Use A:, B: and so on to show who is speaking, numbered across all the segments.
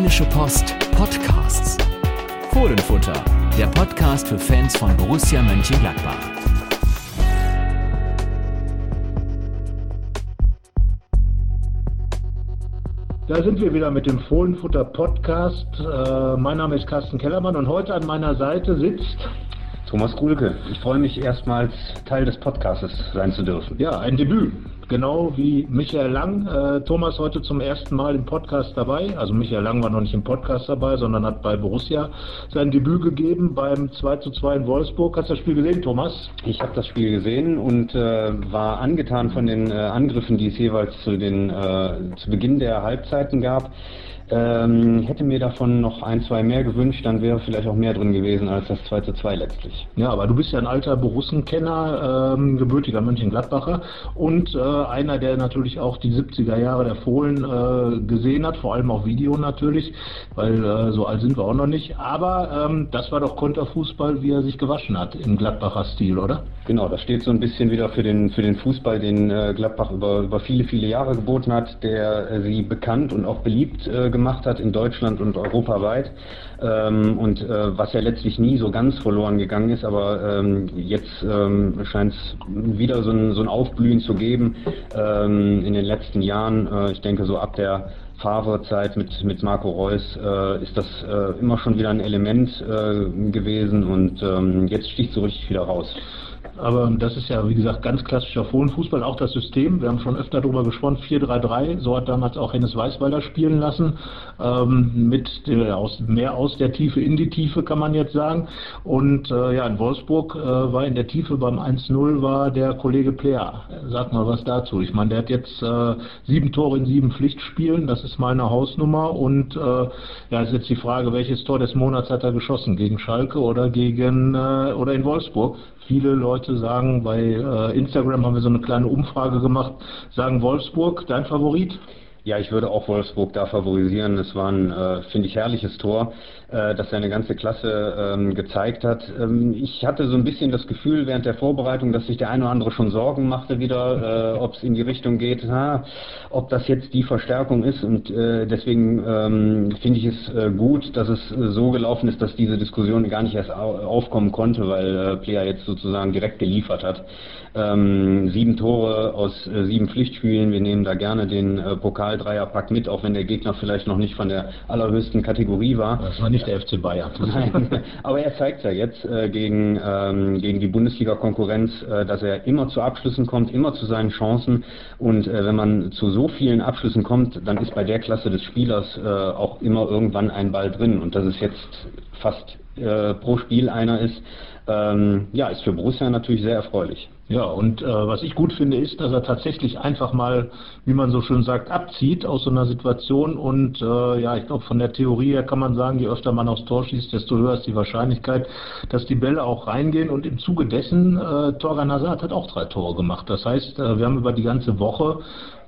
A: Rheinische Post Podcasts. Fohlenfutter, der Podcast für Fans von Borussia Mönchengladbach.
B: Da sind wir wieder mit dem Fohlenfutter Podcast. Äh, mein Name ist Carsten Kellermann und heute an meiner Seite sitzt
C: Thomas Kuhlke. Ich freue mich erstmals Teil des Podcasts sein zu dürfen.
B: Ja, ein Debüt genau wie Michael Lang. Äh, Thomas heute zum ersten Mal im Podcast dabei. Also Michael Lang war noch nicht im Podcast dabei, sondern hat bei Borussia sein Debüt gegeben beim 2 zu 2 in Wolfsburg. Hast du das Spiel gesehen, Thomas?
C: Ich habe das Spiel gesehen und äh, war angetan von den äh, Angriffen, die es jeweils zu, den, äh, zu Beginn der Halbzeiten gab. Ähm, hätte mir davon noch ein, zwei mehr gewünscht, dann wäre vielleicht auch mehr drin gewesen als das 2 zu 2 letztlich.
B: Ja, aber du bist ja ein alter Borussenkenner, ähm, gebürtiger Mönchengladbacher und äh, einer, der natürlich auch die 70er Jahre der Fohlen äh, gesehen hat, vor allem auch Video natürlich, weil äh, so alt sind wir auch noch nicht. Aber ähm, das war doch Konterfußball, wie er sich gewaschen hat im Gladbacher Stil, oder?
C: Genau, das steht so ein bisschen wieder für den, für den Fußball, den äh, Gladbach über, über viele, viele Jahre geboten hat, der äh, sie bekannt und auch beliebt äh, gemacht hat in Deutschland und europaweit. Ähm, und äh, was ja letztlich nie so ganz verloren gegangen ist, aber ähm, jetzt ähm, scheint es wieder so ein, so ein Aufblühen zu geben ähm, in den letzten Jahren. Äh, ich denke so ab der Favre-Zeit mit, mit Marco Reus äh, ist das äh, immer schon wieder ein Element äh, gewesen und ähm, jetzt sticht so richtig wieder raus.
B: Aber das ist ja, wie gesagt, ganz klassischer Fohlenfußball, auch das System. Wir haben schon öfter darüber gesprochen, 4-3-3, so hat damals auch Hennes Weißweiler spielen lassen, ähm, mit der, aus, mehr aus der Tiefe in die Tiefe, kann man jetzt sagen. Und äh, ja, in Wolfsburg äh, war in der Tiefe beim 1-0 war der Kollege Player. Sag mal was dazu. Ich meine, der hat jetzt äh, sieben Tore in sieben Pflichtspielen, das ist meine Hausnummer. Und äh, ja, ist jetzt die Frage, welches Tor des Monats hat er geschossen? Gegen Schalke oder gegen äh, oder in Wolfsburg? Viele Leute sagen, bei äh, Instagram haben wir so eine kleine Umfrage gemacht, sagen Wolfsburg, dein Favorit?
C: Ja, ich würde auch Wolfsburg da favorisieren. Es war ein, äh, finde ich, herrliches Tor, äh, das seine ganze Klasse ähm, gezeigt hat. Ähm, ich hatte so ein bisschen das Gefühl während der Vorbereitung, dass sich der eine oder andere schon Sorgen machte wieder, äh, ob es in die Richtung geht, ha, ob das jetzt die Verstärkung ist. Und äh, deswegen ähm, finde ich es äh, gut, dass es äh, so gelaufen ist, dass diese Diskussion gar nicht erst aufkommen konnte, weil äh, Player jetzt sozusagen direkt geliefert hat. Ähm, sieben Tore aus äh, sieben Pflichtspielen. Wir nehmen da gerne den äh, Pokal-Dreierpack mit, auch wenn der Gegner vielleicht noch nicht von der allerhöchsten Kategorie war.
B: Das war nicht der FC Bayern.
C: Aber er zeigt ja jetzt äh, gegen, ähm, gegen die Bundesliga-Konkurrenz, äh, dass er immer zu Abschlüssen kommt, immer zu seinen Chancen. Und äh, wenn man zu so vielen Abschlüssen kommt, dann ist bei der Klasse des Spielers äh, auch immer irgendwann ein Ball drin. Und das ist jetzt fast äh, pro Spiel einer ist, ähm, ja, ist für Borussia natürlich sehr erfreulich.
B: Ja, und äh, was ich gut finde, ist, dass er tatsächlich einfach mal, wie man so schön sagt, abzieht aus so einer Situation. Und äh, ja, ich glaube, von der Theorie her kann man sagen, je öfter man aufs Tor schießt, desto höher ist die Wahrscheinlichkeit, dass die Bälle auch reingehen. Und im Zuge dessen, äh, Torgan Hazard hat auch drei Tore gemacht. Das heißt, äh, wir haben über die ganze Woche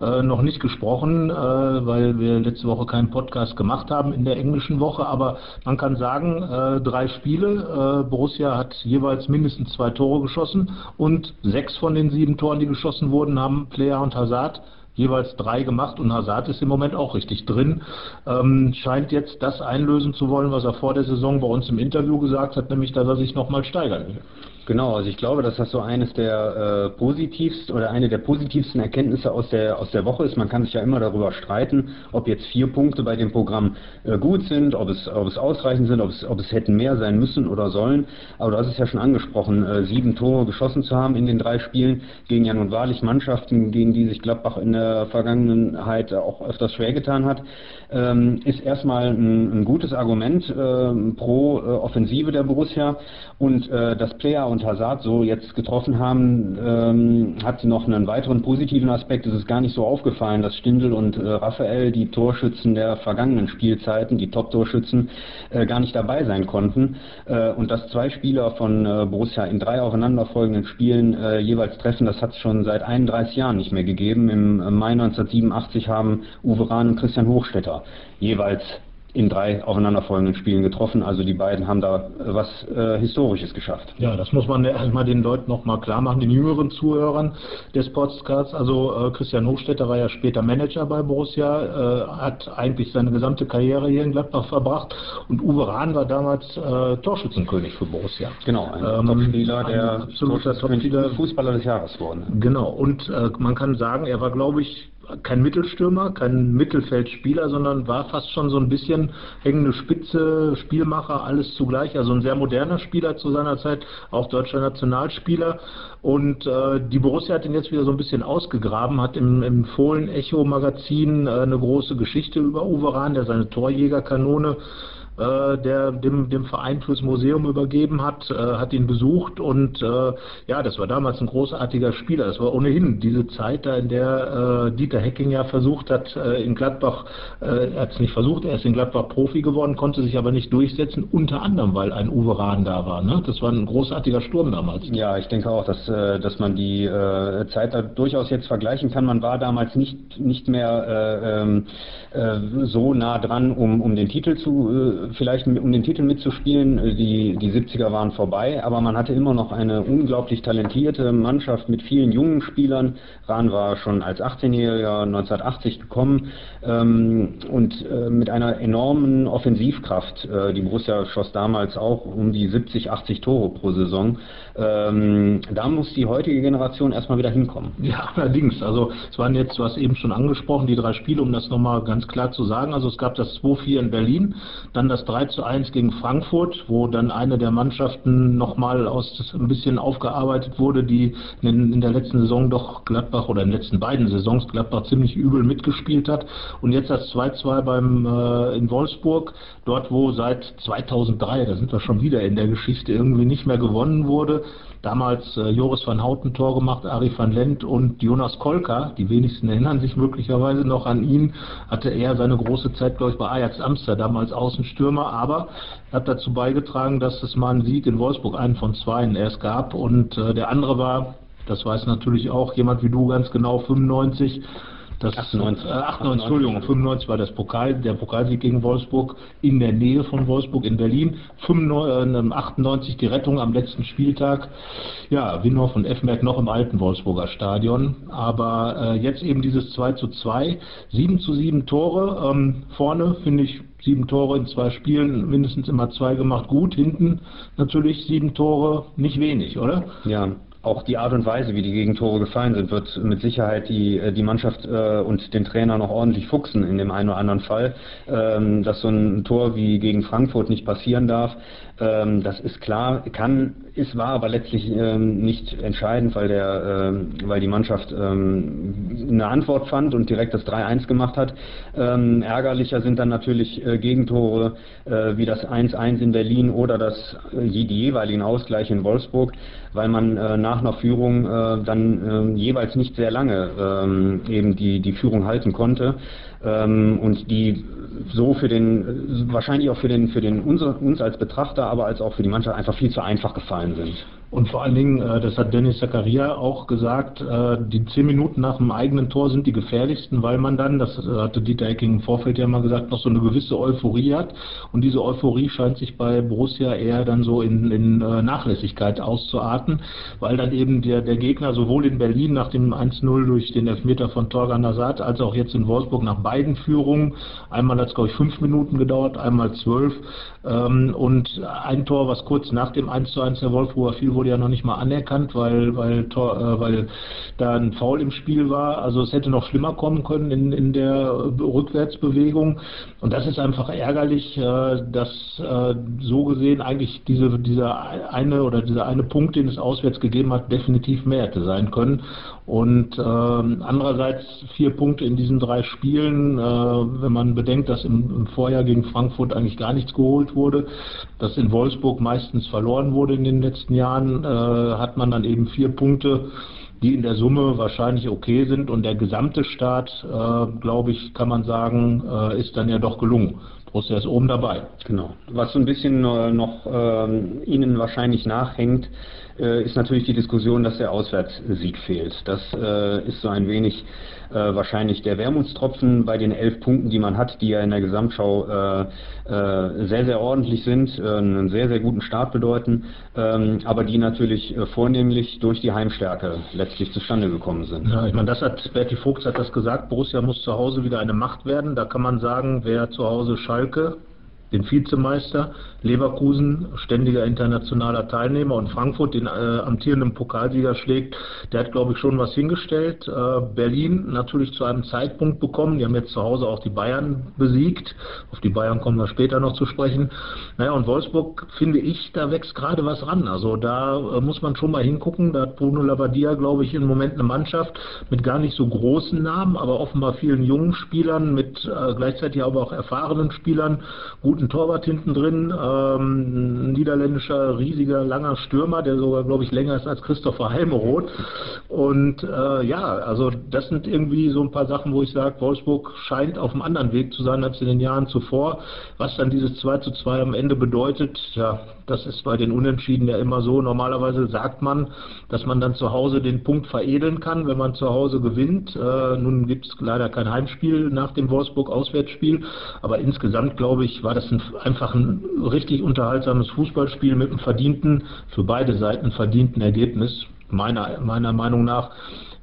B: äh, noch nicht gesprochen, äh, weil wir letzte Woche keinen Podcast gemacht haben in der englischen Woche. Aber man kann sagen, äh, drei Spiele. Äh, Borussia hat jeweils mindestens zwei Tore geschossen und sechs von den sieben Toren, die geschossen wurden, haben Player und Hazard jeweils drei gemacht und Hazard ist im Moment auch richtig drin. Ähm, scheint jetzt das einlösen zu wollen, was er vor der Saison bei uns im Interview gesagt hat, nämlich dass er sich nochmal steigern will.
C: Genau, also ich glaube, dass das so eines der äh, positivsten oder eine der positivsten Erkenntnisse aus der aus der Woche ist. Man kann sich ja immer darüber streiten, ob jetzt vier Punkte bei dem Programm äh, gut sind, ob es ob es ausreichend sind, ob es ob es hätten mehr sein müssen oder sollen. Aber du hast es ja schon angesprochen, äh, sieben Tore geschossen zu haben in den drei Spielen gegen ja nun wahrlich Mannschaften, gegen die sich Gladbach in der Vergangenheit auch öfters schwer getan hat, ähm, ist erstmal ein, ein gutes Argument äh, pro äh, Offensive der Borussia und äh, das Player und Hazard so jetzt getroffen haben, ähm, hat noch einen weiteren positiven Aspekt. Es ist gar nicht so aufgefallen, dass Stindl und äh, Raphael, die Torschützen der vergangenen Spielzeiten, die Top-Torschützen, äh, gar nicht dabei sein konnten. Äh, und dass zwei Spieler von äh, Borussia in drei aufeinanderfolgenden Spielen äh, jeweils treffen, das hat es schon seit 31 Jahren nicht mehr gegeben. Im Mai 1987 haben Uwe Rahn und Christian Hochstetter jeweils in drei aufeinanderfolgenden Spielen getroffen. Also die beiden haben da was äh, Historisches geschafft.
B: Ja, das muss man erstmal den Leuten nochmal klar machen, den jüngeren Zuhörern des Podcasts. Also äh, Christian Hochstetter war ja später Manager bei Borussia, äh, hat eigentlich seine gesamte Karriere hier in Gladbach verbracht und Uwe Rahn war damals äh, Torschützenkönig für Borussia.
C: Genau, ein ähm, Topspieler, der absoluter Topspieler, Fußballer des Jahres geworden.
B: Genau, und äh, man kann sagen, er war glaube ich kein Mittelstürmer, kein Mittelfeldspieler, sondern war fast schon so ein bisschen hängende Spitze, Spielmacher, alles zugleich. Also ein sehr moderner Spieler zu seiner Zeit, auch deutscher Nationalspieler. Und äh, die Borussia hat ihn jetzt wieder so ein bisschen ausgegraben, hat im, im Fohlen-Echo-Magazin äh, eine große Geschichte über Uwe Rahn, der seine Torjägerkanone äh, der dem, dem Verein fürs Museum übergeben hat, äh, hat ihn besucht und äh, ja, das war damals ein großartiger Spieler. Das war ohnehin diese Zeit, da in der äh, Dieter Hecking ja versucht hat, äh, in Gladbach, äh, er hat es nicht versucht, er ist in Gladbach Profi geworden, konnte sich aber nicht durchsetzen, unter anderem, weil ein Uwe Rahn da war. Ne? Das war ein großartiger Sturm damals.
C: Ja, ich denke auch, dass, äh, dass man die äh, Zeit da durchaus jetzt vergleichen kann. Man war damals nicht, nicht mehr äh, ähm, äh, so nah dran, um, um den Titel zu äh, vielleicht um den Titel mitzuspielen. Äh, die, die 70er waren vorbei, aber man hatte immer noch eine unglaublich talentierte Mannschaft mit vielen jungen Spielern. Rahn war schon als 18-Jähriger 1980 gekommen ähm, und äh, mit einer enormen Offensivkraft. Äh, die Borussia schoss damals auch um die 70, 80 Tore pro Saison. Ähm, da muss die heutige Generation erstmal wieder hinkommen.
B: Ja, allerdings. Also es waren jetzt, du hast eben schon angesprochen, die drei Spiele, um das nochmal ganz klar zu sagen. Also es gab das 2-4 in Berlin, dann das 3 zu 1 gegen Frankfurt, wo dann eine der Mannschaften nochmal aus ein bisschen aufgearbeitet wurde, die in, in, der letzten Saison doch Gladbach oder in den letzten beiden Saisons Gladbach ziemlich übel mitgespielt hat. Und jetzt das 2-2 beim äh, in Wolfsburg, dort wo seit 2003, da sind wir schon wieder in der Geschichte, irgendwie nicht mehr gewonnen wurde. Damals äh, Joris van Houten Tor gemacht, Ari van Lent und Jonas Kolka, die wenigsten erinnern sich möglicherweise noch an ihn, hatte er seine große Zeit, glaube ich, bei Ajax Amsterdam als Außenstürmer, aber hat dazu beigetragen, dass es mal einen Sieg in Wolfsburg, einen von zwei erst gab. Und äh, der andere war, das weiß natürlich auch jemand wie du ganz genau, 95, das 98, äh, 98, Entschuldigung, 95 war das Pokal, der Pokalsieg gegen Wolfsburg in der Nähe von Wolfsburg in Berlin. 95, 98 äh, die Rettung am letzten Spieltag. Ja, Winhoff und Effenberg noch im alten Wolfsburger Stadion. Aber äh, jetzt eben dieses 2 zu 2, 7 zu 7 Tore. Ähm, vorne finde ich sieben Tore in zwei Spielen, mindestens immer zwei gemacht, gut. Hinten natürlich sieben Tore, nicht wenig, oder?
C: Ja, auch die Art und Weise, wie die Gegentore gefallen sind, wird mit Sicherheit die, äh, die Mannschaft äh, und den Trainer noch ordentlich fuchsen in dem einen oder anderen Fall. Ähm, dass so ein Tor wie gegen Frankfurt nicht passieren darf, ähm, das ist klar, kann, ist war aber letztlich ähm, nicht entscheidend, weil der, ähm, weil die Mannschaft ähm, eine Antwort fand und direkt das 3-1 gemacht hat. Ähm, ärgerlicher sind dann natürlich äh, Gegentore äh, wie das 1-1 in Berlin oder das äh, die jeweiligen Ausgleiche in Wolfsburg, weil man äh, nach einer Führung äh, dann äh, jeweils nicht sehr lange ähm, eben die die Führung halten konnte ähm, und die so für den, wahrscheinlich auch für den, für den uns, uns als Betrachter, aber als auch für die Mannschaft einfach viel zu einfach gefallen sind.
B: Und vor allen Dingen, äh, das hat Dennis Zakaria auch gesagt, äh, die zehn Minuten nach dem eigenen Tor sind die gefährlichsten, weil man dann, das hatte Dieter Ecking im Vorfeld ja mal gesagt, noch so eine gewisse Euphorie hat. Und diese Euphorie scheint sich bei Borussia eher dann so in, in äh, Nachlässigkeit auszuarten, weil dann eben der, der Gegner sowohl in Berlin nach dem 1-0 durch den Elfmeter von Torgan Hazard, als auch jetzt in Wolfsburg nach beiden Führungen, einmal hat es glaube ich fünf Minuten gedauert, einmal zwölf, ähm, und ein Tor, was kurz nach dem 1-1 der Wolfsburger fiel, wurde ja noch nicht mal anerkannt, weil, weil, Tor, äh, weil da ein Foul im Spiel war. Also es hätte noch schlimmer kommen können in, in der Rückwärtsbewegung. Und das ist einfach ärgerlich, äh, dass äh, so gesehen eigentlich diese, dieser eine oder dieser eine Punkt, den es auswärts gegeben hat, definitiv mehr hätte sein können. Und äh, andererseits vier Punkte in diesen drei Spielen, äh, wenn man bedenkt, dass im, im, Vorjahr gegen Frankfurt eigentlich gar nichts geholt wurde, dass in Wolfsburg meistens verloren wurde in den letzten Jahren, äh, hat man dann eben vier Punkte, die in der Summe wahrscheinlich okay sind. Und der gesamte Start, äh, glaube ich, kann man sagen, äh, ist dann ja doch gelungen. Borussia ist oben dabei.
C: Genau. Was so ein bisschen äh, noch ähm, Ihnen wahrscheinlich nachhängt, ist natürlich die Diskussion, dass der Auswärtssieg fehlt. Das äh, ist so ein wenig äh, wahrscheinlich der Wermutstropfen bei den elf Punkten, die man hat, die ja in der Gesamtschau äh, äh, sehr, sehr ordentlich sind, äh, einen sehr, sehr guten Start bedeuten, ähm, aber die natürlich äh, vornehmlich durch die Heimstärke letztlich zustande gekommen sind.
B: Ja, ich meine, das hat Berti Fuchs hat das gesagt, Borussia muss zu Hause wieder eine Macht werden. Da kann man sagen, wer zu Hause Schalke den Vizemeister, Leverkusen ständiger internationaler Teilnehmer und Frankfurt den äh, amtierenden Pokalsieger schlägt, der hat glaube ich schon was hingestellt. Äh, Berlin natürlich zu einem Zeitpunkt bekommen, die haben jetzt zu Hause auch die Bayern besiegt, auf die Bayern kommen wir später noch zu sprechen. Naja und Wolfsburg finde ich, da wächst gerade was ran, also da äh, muss man schon mal hingucken, da hat Bruno Labbadia glaube ich im Moment eine Mannschaft mit gar nicht so großen Namen, aber offenbar vielen jungen Spielern, mit äh, gleichzeitig aber auch erfahrenen Spielern, guten guten Torwart hinten drin, ähm, ein niederländischer, riesiger, langer Stürmer, der sogar, glaube ich, länger ist als Christopher Heimeroth. Und äh, ja, also das sind irgendwie so ein paar Sachen, wo ich sage, Wolfsburg scheint auf einem anderen Weg zu sein als in den Jahren zuvor. Was dann dieses 2 zu 2 am Ende bedeutet, ja, das ist bei den Unentschieden ja immer so. Normalerweise sagt man, dass man dann zu Hause den Punkt veredeln kann, wenn man zu Hause gewinnt. Äh, nun gibt es leider kein Heimspiel nach dem Wolfsburg-Auswärtsspiel, aber insgesamt, glaube ich, war das ein, einfach ein richtig unterhaltsames Fußballspiel mit einem verdienten, für beide Seiten verdienten Ergebnis, meiner, meiner Meinung nach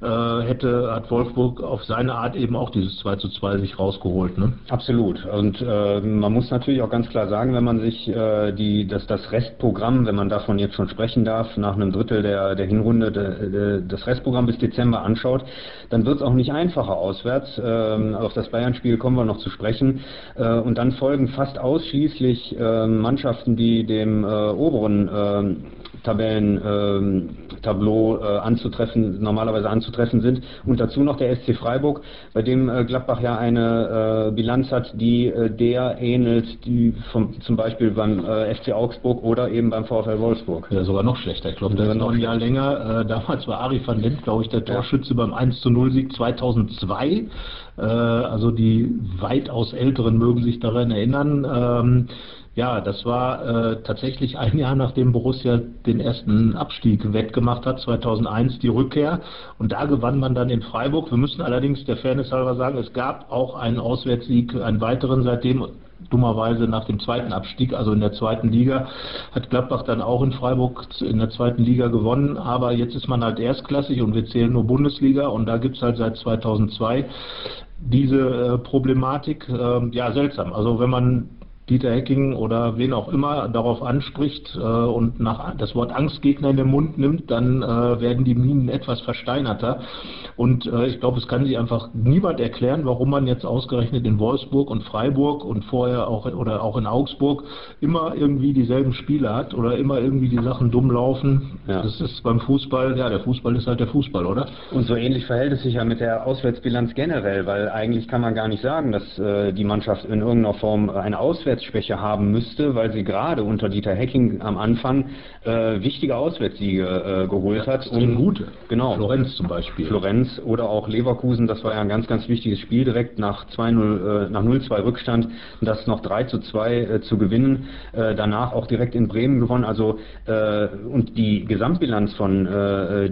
B: äh, hätte, hat Wolfsburg auf seine Art eben auch dieses 2 zu 2 sich rausgeholt. Ne?
C: Absolut. Und äh, man muss natürlich auch ganz klar sagen, wenn man sich äh, die, das, das Restprogramm, wenn man davon jetzt schon sprechen darf, nach einem Drittel der, der Hinrunde de, de, das Restprogramm bis Dezember anschaut, dann wird es auch nicht einfacher auswärts. Ähm, auf das Bayern-Spiel kommen wir noch zu sprechen. Äh, und dann folgen fast ausschließlich äh, Mannschaften, die dem oberen äh, Tabellentableau ähm, äh, anzutreffen, normalerweise anzutreffen sind. Und dazu noch der SC Freiburg, bei dem äh, Gladbach ja eine äh, Bilanz hat, die äh, der ähnelt, die vom, zum Beispiel beim äh, FC Augsburg oder eben beim VfL Wolfsburg.
B: Ja, sogar noch schlechter. Ich glaube, der ist noch ein Jahr länger. Äh, damals war Ari van Lent, glaube ich, der Torschütze ja. beim 1 zu 0 Sieg 2002. also die weitaus Älteren mögen sich daran erinnern. Ähm, ja, das war äh, tatsächlich ein Jahr, nachdem Borussia den ersten Abstieg wettgemacht hat, 2001 die Rückkehr. Und da gewann man dann in Freiburg. Wir müssen allerdings der Fairness halber sagen, es gab auch einen Auswärtssieg, einen weiteren seitdem dummerweise nach dem zweiten Abstieg, also in der zweiten Liga, hat Gladbach dann auch in Freiburg in der zweiten Liga gewonnen. Aber jetzt ist man halt erstklassig und wir zählen nur Bundesliga und da gibt es halt seit 2002 diese äh, Problematik. Äh, ja, seltsam. Also wenn man Dieter Hecking oder wen auch immer darauf anspricht äh, und nach das Wort Angstgegner in den Mund nimmt, dann äh, werden die Minen etwas versteinerter. Und äh, ich glaube, es kann sich einfach niemand erklären, warum man jetzt ausgerechnet in Wolfsburg und Freiburg und vorher auch oder auch in Augsburg immer irgendwie dieselben Spiele hat oder immer irgendwie die Sachen dumm laufen. Ja. Das ist beim Fußball, ja, der Fußball ist halt der Fußball, oder?
C: Und so ähnlich verhält es sich ja mit der Auswärtsbilanz generell, weil eigentlich kann man gar nicht sagen, dass äh, die Mannschaft in irgendeiner Form eine Auswärts Auswärtsschwäche haben müsste, weil sie gerade unter Dieter Hecking am Anfang äh, wichtige Auswärtssiege äh, geholt ja, hat.
B: Und gute.
C: Genau.
B: Florenz zum Beispiel.
C: Florenz oder auch Leverkusen, das war ja ein ganz, ganz wichtiges Spiel direkt nach 2-0, äh, nach 0-2 Rückstand, das noch 3 zu 2 äh, zu gewinnen. Äh, danach auch direkt in Bremen gewonnen. Also äh, und die Gesamtbilanz von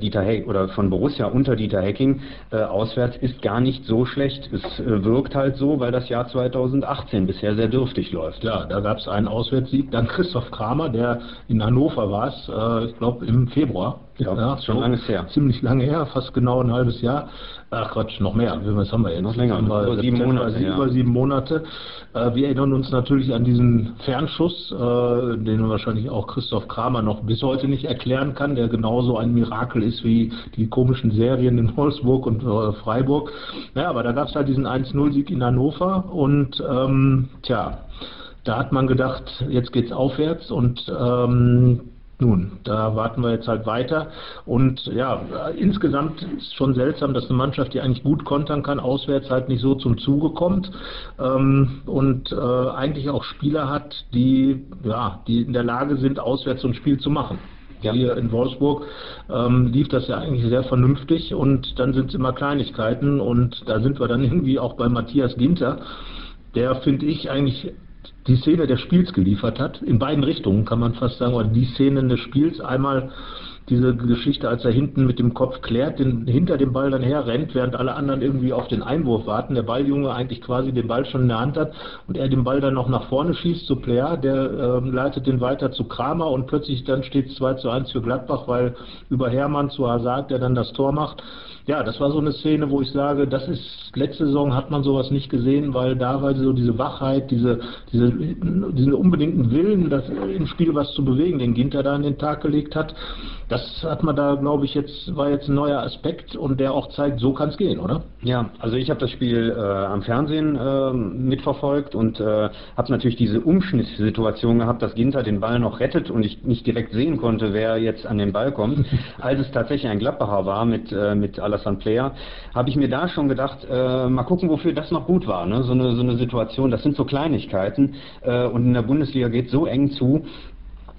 C: Dieter Heck oder von Borussia unter Dieter Hecking auswärts ist gar nicht so schlecht. Es wirkt halt so, weil das Jahr 2018 bisher sehr dürftig läuft.
B: Ja, da gab es einen Auswärtssieg. Dann Christoph Kramer, der in Hannover war, äh, ich glaube im Februar.
C: Ja, ja schon lange her.
B: Ziemlich lange her, fast genau ein halbes Jahr. Ach Quatsch, noch mehr. Was haben wir jetzt?
C: Noch länger,
B: über sieben Monate. Ja. Über sieben Monate. Äh, wir erinnern uns natürlich an diesen Fernschuss, äh, den wahrscheinlich auch Christoph Kramer noch bis heute nicht erklären kann, der genauso ein Mirakel ist wie die komischen Serien in Wolfsburg und äh, Freiburg. Ja, aber da gab es halt diesen 1-0-Sieg in Hannover und ähm, tja, da hat man gedacht, jetzt geht's aufwärts und ähm, nun, da warten wir jetzt halt weiter. Und ja, insgesamt ist schon seltsam, dass eine Mannschaft, die eigentlich gut kontern kann, auswärts halt nicht so zum Zuge kommt ähm, und äh, eigentlich auch Spieler hat, die, ja, die in der Lage sind, auswärts so ein Spiel zu machen. Ja. Hier in Wolfsburg ähm, lief das ja eigentlich sehr vernünftig und dann sind es immer Kleinigkeiten und da sind wir dann irgendwie auch bei Matthias Ginter, der, finde ich, eigentlich die Szene des Spiels geliefert hat, in beiden Richtungen kann man fast sagen, oder die Szenen des Spiels, einmal diese Geschichte, als er hinten mit dem Kopf klärt, den, hinter dem Ball dann herrennt, während alle anderen irgendwie auf den Einwurf warten, der Balljunge eigentlich quasi den Ball schon in der Hand hat und er den Ball dann noch nach vorne schießt zu Player, der äh, leitet den weiter zu Kramer und plötzlich dann steht es 2 zu 1 für Gladbach, weil über Hermann zu Hazard, der dann das Tor macht ja, das war so eine Szene, wo ich sage, das ist, letzte Saison hat man sowas nicht gesehen, weil da war so diese Wachheit, diese, diese, diesen unbedingten Willen, das, im Spiel was zu bewegen, den Ginter da an den Tag gelegt hat. Das hat man da, glaube ich, jetzt, war jetzt ein neuer Aspekt und der auch zeigt, so kann es gehen, oder?
C: Ja, also ich habe das Spiel äh, am Fernsehen äh, mitverfolgt und äh, habe natürlich diese Umschnittssituation gehabt, dass Ginter den Ball noch rettet und ich nicht direkt sehen konnte, wer jetzt an den Ball kommt. Als es tatsächlich ein Gladbacher war mit, äh, mit Alassane Player, habe ich mir da schon gedacht, äh, mal gucken, wofür das noch gut war. Ne? So, eine, so eine Situation, das sind so Kleinigkeiten äh, und in der Bundesliga geht so eng zu,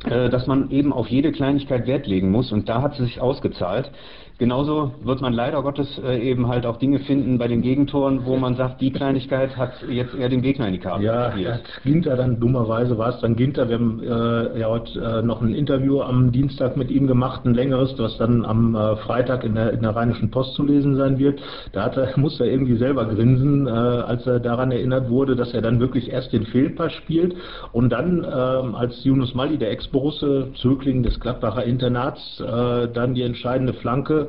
C: äh, dass man eben auf jede Kleinigkeit Wert legen muss und da hat es sich ausgezahlt. Genauso wird man leider Gottes äh, eben halt auch Dinge finden bei den Gegentoren, wo man sagt, die Kleinigkeit hat jetzt eher den Gegner in die Karte
B: Ja, hat Ginter dann dummerweise war es dann Ginter. Wir haben äh, ja heute äh, noch ein Interview am Dienstag mit ihm gemacht, ein längeres, was dann am äh, Freitag in der, in der Rheinischen Post zu lesen sein wird. Da hat er, muss er irgendwie selber grinsen, äh, als er daran erinnert wurde, dass er dann wirklich erst den Fehlpass spielt und dann ähm, als Yunus Mali, der Ex-Borusse, Zögling des Gladbacher Internats, äh, dann die entscheidende Flanke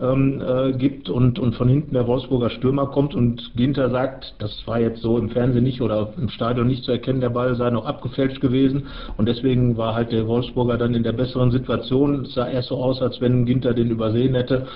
B: ähm, äh, gibt und, und von hinten der Wolfsburger Stürmer kommt und Ginter sagt, das war jetzt so im Fernsehen nicht oder im Stadion nicht zu erkennen, der Ball sei noch abgefälscht gewesen und deswegen war halt der Wolfsburger dann in der besseren Situation. Es sah erst so aus, als wenn Ginter den übersehen hätte.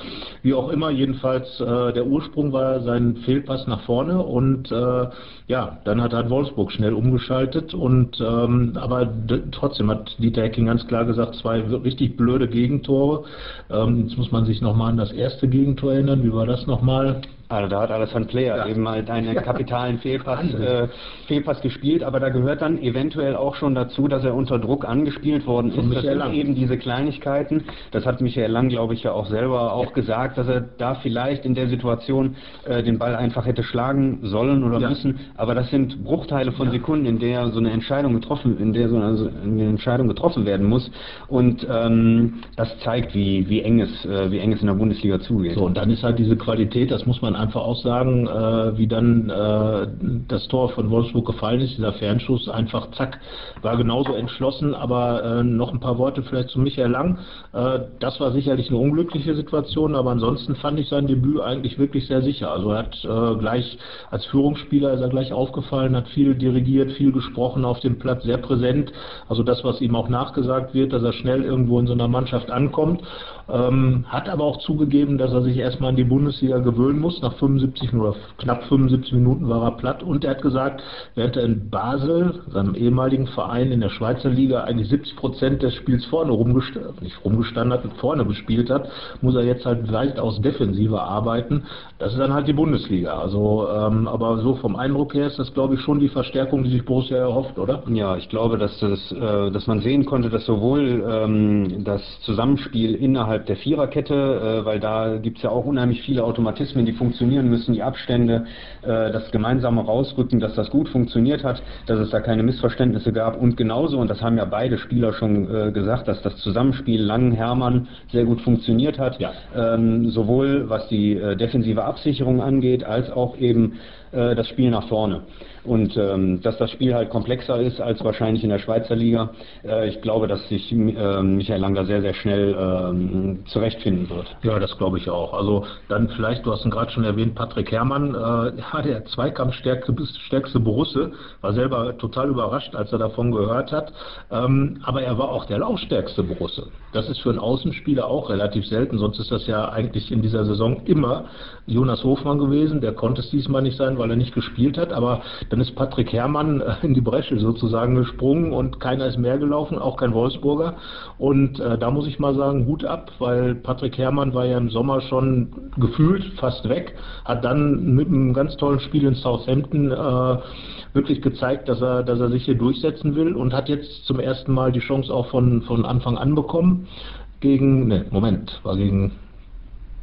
B: Wie auch immer, jedenfalls äh, der Ursprung war sein Fehlpass nach vorne und äh, ja, dann hat halt Wolfsburg schnell umgeschaltet und ähm, aber trotzdem hat Dieter Hecking ganz klar gesagt, zwei richtig blöde Gegentore. Ähm, jetzt muss man sich nochmal an das erste Gegentor erinnern. Wie war das nochmal?
C: Also da hat Alessandro Player ja. eben halt einen kapitalen Fehlpass, äh, Fehlpass gespielt, aber da gehört dann eventuell auch schon dazu, dass er unter Druck angespielt worden ist. Das sind eben diese Kleinigkeiten. Das hat Michael Lang, glaube ich, ja auch selber auch gesagt, dass er da vielleicht in der Situation äh, den Ball einfach hätte schlagen sollen oder ja. müssen. Aber das sind Bruchteile von ja. Sekunden, in der so eine Entscheidung getroffen, in der so eine, also eine Entscheidung getroffen werden muss. Und ähm, das zeigt, wie, wie eng es, äh, wie eng es in der Bundesliga zugeht.
B: So und dann ist halt diese Qualität, das muss man einfach auch sagen, äh, wie dann äh, das Tor von Wolfsburg gefallen ist, dieser Fernschuss, einfach zack, war genauso entschlossen, aber äh, noch ein paar Worte vielleicht zu Michael Lang. Äh, das war sicherlich eine unglückliche Situation, aber ansonsten fand ich sein Debüt eigentlich wirklich sehr sicher. Also er hat äh, gleich als Führungsspieler ist er gleich aufgefallen, hat viel dirigiert, viel gesprochen auf dem Platz, sehr präsent. Also das, was ihm auch nachgesagt wird, dass er schnell irgendwo in so einer Mannschaft ankommt. Ähm, hat aber auch zugegeben, dass er sich erstmal an die Bundesliga gewöhnen muss. Nach 75 oder knapp 75 Minuten war er platt und er hat gesagt, während er in Basel, seinem ehemaligen Verein in der Schweizer Liga, eigentlich 70 Prozent des Spiels vorne rumgestanden, nicht rumgestanden hat, vorne gespielt hat, muss er jetzt halt weitaus defensiver arbeiten. Das ist dann halt die Bundesliga. Also, ähm, aber so vom Eindruck her ist das, glaube ich, schon die Verstärkung, die sich Borussia erhofft, oder?
C: Ja, ich glaube, dass, das, äh, dass man sehen konnte, dass sowohl ähm, das Zusammenspiel innerhalb der Viererkette, äh, weil da gibt es ja auch unheimlich viele Automatismen, die funktionieren müssen, die Abstände, äh, das gemeinsame Rausrücken, dass das gut funktioniert hat, dass es da keine Missverständnisse gab und genauso, und das haben ja beide Spieler schon äh, gesagt, dass das Zusammenspiel Lang-Hermann sehr gut funktioniert hat, ja. ähm, sowohl was die äh, defensive Absicherung angeht, als auch eben äh, das Spiel nach vorne. Und ähm, dass das Spiel halt komplexer ist als wahrscheinlich in der Schweizer Liga, äh, ich glaube, dass sich äh, Michael Langer sehr, sehr schnell ähm, zurechtfinden wird.
B: Ja, das glaube ich auch. Also dann vielleicht, du hast ihn gerade schon erwähnt, Patrick Herrmann, äh, ja, der Zweikampfstärkste stärkste Borusse, war selber total überrascht, als er davon gehört hat. Ähm, aber er war auch der laufstärkste Borusse. Das ist für einen Außenspieler auch relativ selten, sonst ist das ja eigentlich in dieser Saison immer Jonas Hofmann gewesen. Der konnte es diesmal nicht sein, weil er nicht gespielt hat, aber dann ist Patrick Herrmann äh, in die Bresche sozusagen gesprungen und keiner ist mehr gelaufen, auch kein Wolfsburger. Und äh, da muss ich mal sagen, Hut ab, weil Patrick Herrmann war ja im Sommer schon gefühlt fast weg, hat dann mit einem ganz tollen Spiel in Southampton äh, wirklich gezeigt, dass er, dass er sich hier durchsetzen will und hat jetzt zum ersten Mal die Chance auch von, von Anfang an bekommen. Gegen, ne, Moment, war gegen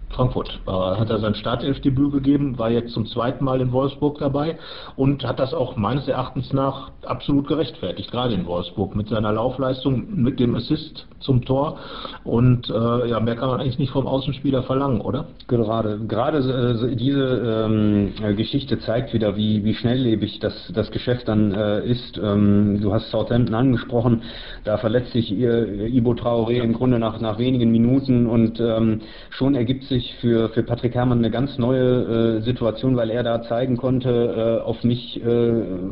B: Frankfurt. War, hat er sein Startelfdebüt gegeben, war jetzt zum zweiten Mal in Wolfsburg dabei und hat das auch meines Erachtens nach absolut gerechtfertigt, gerade in Wolfsburg, mit seiner Laufleistung, mit dem Assist zum Tor. Und äh, ja, mehr kann man eigentlich nicht vom Außenspieler verlangen, oder?
C: Gerade, gerade äh, diese ähm, Geschichte zeigt wieder, wie, wie schnelllebig das, das Geschäft dann äh, ist. Ähm, du hast Southampton angesprochen, da verletzt sich Ibo Traoré im Grunde nach, nach wenigen Minuten und ähm, schon ergibt sich sich für, für Patrick Herrmann eine ganz neue äh, Situation, weil er da zeigen konnte, äh, auf mich äh,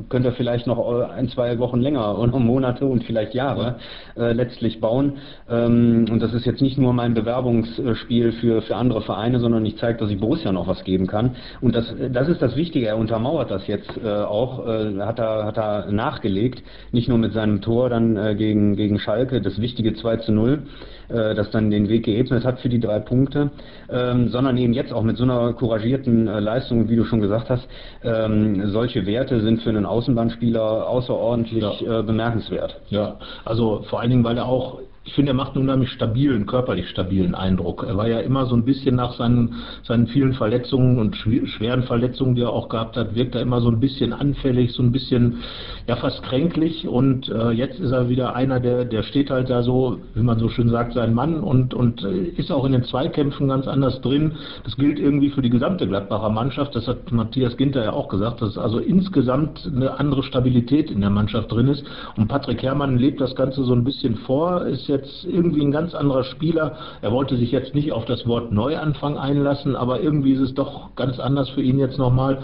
C: könnte er vielleicht noch äh, ein, zwei Wochen länger und Monate und vielleicht Jahre äh, letztlich bauen. Ähm, und das ist jetzt nicht nur mein Bewerbungsspiel für, für andere Vereine, sondern ich zeige, dass ich Borussia noch was geben kann. Und das, das ist das Wichtige. Er untermauert das jetzt äh, auch, hat, er, hat er nachgelegt, nicht nur mit seinem Tor dann gegen, gegen Schalke, das wichtige 2 zu 0 äh, das dann den Weg geebnet hat für die drei Punkte, ähm, sondern eben jetzt auch mit so einer couragierten äh, Leistung, wie du schon gesagt hast, ähm, solche Werte sind für einen Außenbahnspieler außerordentlich ja. äh, bemerkenswert.
B: Ja, also vor allen Dingen, weil er auch ich finde, er macht einen unheimlich stabilen, körperlich stabilen Eindruck. Er war ja immer so ein bisschen nach seinen, seinen vielen Verletzungen und schweren Verletzungen, die er auch gehabt hat, wirkt er immer so ein bisschen anfällig, so ein bisschen, ja, fast kränklich. Und äh, jetzt ist er wieder einer, der, der steht halt da so, wie man so schön sagt, sein Mann und, und äh, ist auch in den Zweikämpfen ganz anders drin. Das gilt irgendwie für die gesamte Gladbacher Mannschaft. Das hat Matthias Ginter ja auch gesagt, dass also insgesamt eine andere Stabilität in der Mannschaft drin ist. Und Patrick Herrmann lebt das Ganze so ein bisschen vor, ist ja jetzt irgendwie ein ganz anderer Spieler. Er wollte sich jetzt nicht auf das Wort Neuanfang einlassen, aber irgendwie ist es doch ganz anders für ihn jetzt nochmal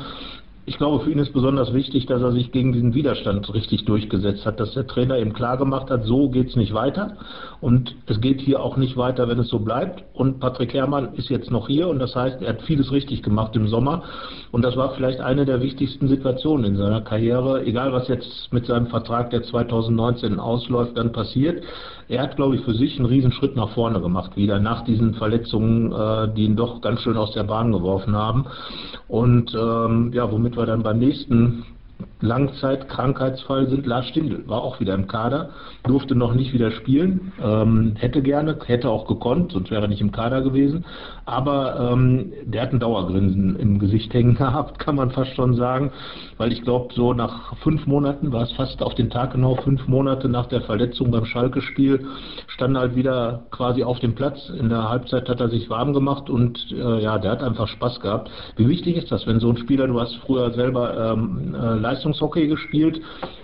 B: ich glaube, für ihn ist besonders wichtig, dass er sich gegen diesen Widerstand richtig durchgesetzt hat, dass der Trainer ihm klar gemacht hat, so geht es nicht weiter und es geht hier auch nicht weiter, wenn es so bleibt. Und Patrick Herrmann ist jetzt noch hier und das heißt, er hat vieles richtig gemacht im Sommer und das war vielleicht eine der wichtigsten Situationen in seiner Karriere, egal was jetzt mit seinem Vertrag, der 2019 ausläuft, dann passiert. Er hat, glaube ich, für sich einen Riesenschritt nach vorne gemacht, wieder nach diesen Verletzungen, äh, die ihn doch ganz schön aus der Bahn geworfen haben. Und ähm, ja, womit wir dann beim nächsten Langzeitkrankheitsfall sind Lars Stindl, war auch wieder im Kader, durfte noch nicht wieder spielen, ähm, hätte gerne, hätte auch gekonnt, sonst wäre er nicht im Kader gewesen, aber ähm, der hat ein Dauergrinsen im Gesicht hängen gehabt, kann man fast schon sagen, weil ich glaube, so nach fünf Monaten, war es fast auf den Tag genau, fünf Monate nach der Verletzung beim Schalke-Spiel, stand halt wieder quasi auf dem Platz, in der Halbzeit hat er sich warm gemacht und äh, ja, der hat einfach Spaß gehabt. Wie wichtig ist das, wenn so ein Spieler, du hast früher selber ähm, äh, Leistungshockey gespielt,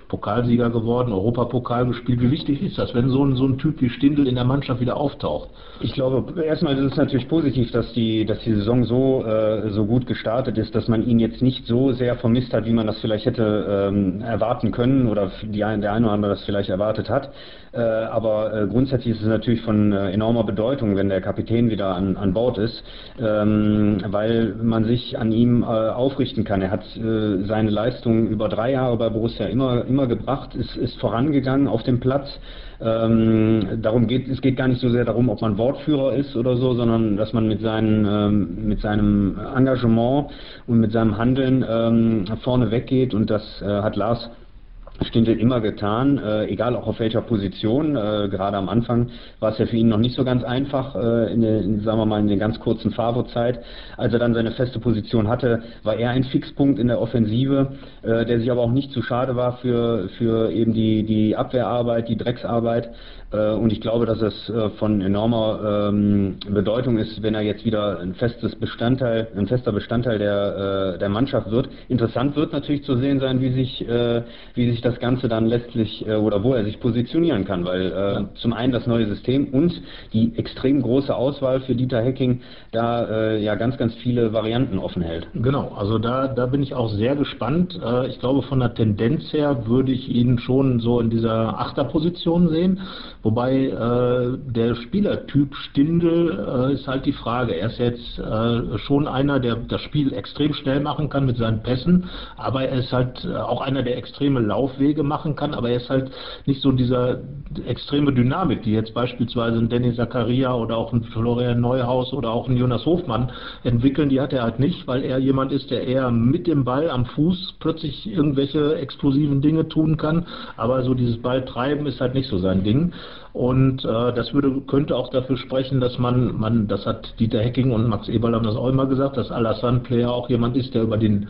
B: Pokalsieger geworden, Europapokal gespielt. Wie wichtig ist das, wenn so ein, so ein Typ wie Stindl in der Mannschaft wieder auftaucht?
C: Ich glaube, erstmal ist es natürlich positiv, dass die, dass die Saison so, äh, so gut gestartet ist, dass man ihn jetzt nicht so sehr vermisst hat, wie man das vielleicht hätte ähm, erwarten können oder die, der eine oder andere das vielleicht erwartet hat. Äh, aber äh, grundsätzlich ist es natürlich von äh, enormer Bedeutung, wenn der Kapitän wieder an, an Bord ist, ähm, weil man sich an ihm aufrichten kann. Er hat seine Leistung über drei Jahre bei Borussia immer, immer immer gebracht, ist, ist vorangegangen auf dem Platz. Ähm, darum geht es geht gar nicht so sehr darum, ob man Wortführer ist oder so, sondern dass man mit, seinen, ähm, mit seinem Engagement und mit seinem Handeln ähm, vorne weggeht und das äh, hat Lars Stindl immer getan, äh, egal auch auf welcher Position. Äh, gerade am Anfang war es ja für ihn noch nicht so ganz einfach, äh, in, der, in, sagen wir mal, in der ganz kurzen Favo-Zeit. Als er dann seine feste Position hatte, war er ein Fixpunkt in der Offensive, äh, der sich aber auch nicht zu schade war für, für eben die, die Abwehrarbeit, die Drecksarbeit. Äh, und ich glaube, dass es äh, von enormer ähm, Bedeutung ist, wenn er jetzt wieder ein festes Bestandteil, ein fester Bestandteil der, der Mannschaft wird. Interessant wird natürlich zu sehen sein, wie sich, wie sich das Ganze dann letztlich oder wo er sich positionieren kann, weil ja. zum einen das neue System und die extrem große Auswahl für Dieter Hecking da ja ganz, ganz viele Varianten offen hält.
B: Genau, also da, da bin ich auch sehr gespannt. ich glaube, von der Tendenz her würde ich ihn schon so in dieser Achterposition sehen. Wobei äh, der Spielertyp Stindl äh, ist halt die Frage. Er ist jetzt äh, schon einer, der das Spiel extrem schnell machen kann mit seinen Pässen, aber er ist halt äh, auch einer, der extreme Lauf Laufwege machen kann, aber er ist halt nicht so dieser extreme Dynamik, die jetzt beispielsweise ein Danny Zakaria oder auch ein Florian Neuhaus oder auch ein Jonas Hofmann entwickeln, die hat er halt nicht, weil er jemand ist, der eher mit dem Ball am Fuß plötzlich irgendwelche explosiven Dinge tun kann, aber so dieses Balltreiben ist halt nicht so sein Ding. Und äh, das würde, könnte auch dafür sprechen, dass man, man, das hat Dieter Hecking und Max Eberl haben das auch immer gesagt, dass Alassane Player auch jemand ist, der über den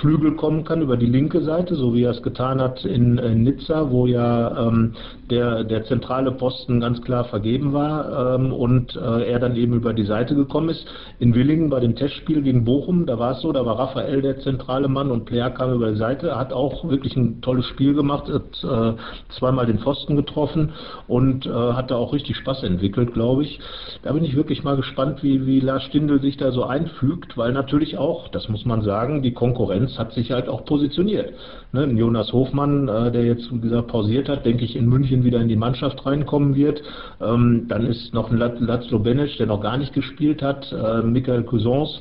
B: Flügel kommen kann, über die linke Seite, so wie er es getan hat in, in Nizza, wo ja ähm, der, der zentrale Posten ganz klar vergeben war ähm, und äh, er dann eben über die Seite gekommen ist. In Willingen bei dem Testspiel gegen Bochum, da war es so, da war Raphael der zentrale Mann und Player kam über die Seite, hat auch wirklich ein tolles Spiel gemacht, hat äh, zweimal den Pfosten getroffen und äh, hat da auch richtig Spaß entwickelt, glaube ich. Da bin ich wirklich mal gespannt, wie, wie Lars Stindl sich da so einfügt, weil natürlich auch, das muss man sagen, die Konkurrenz hat sich halt auch positioniert. Ne, Jonas Hofmann, äh, der jetzt, wie gesagt, pausiert hat, denke ich, in München wieder in die Mannschaft reinkommen wird. Ähm, dann ist noch ein Laszlo Benic, der noch gar nicht gespielt hat, äh, Michael Cousins,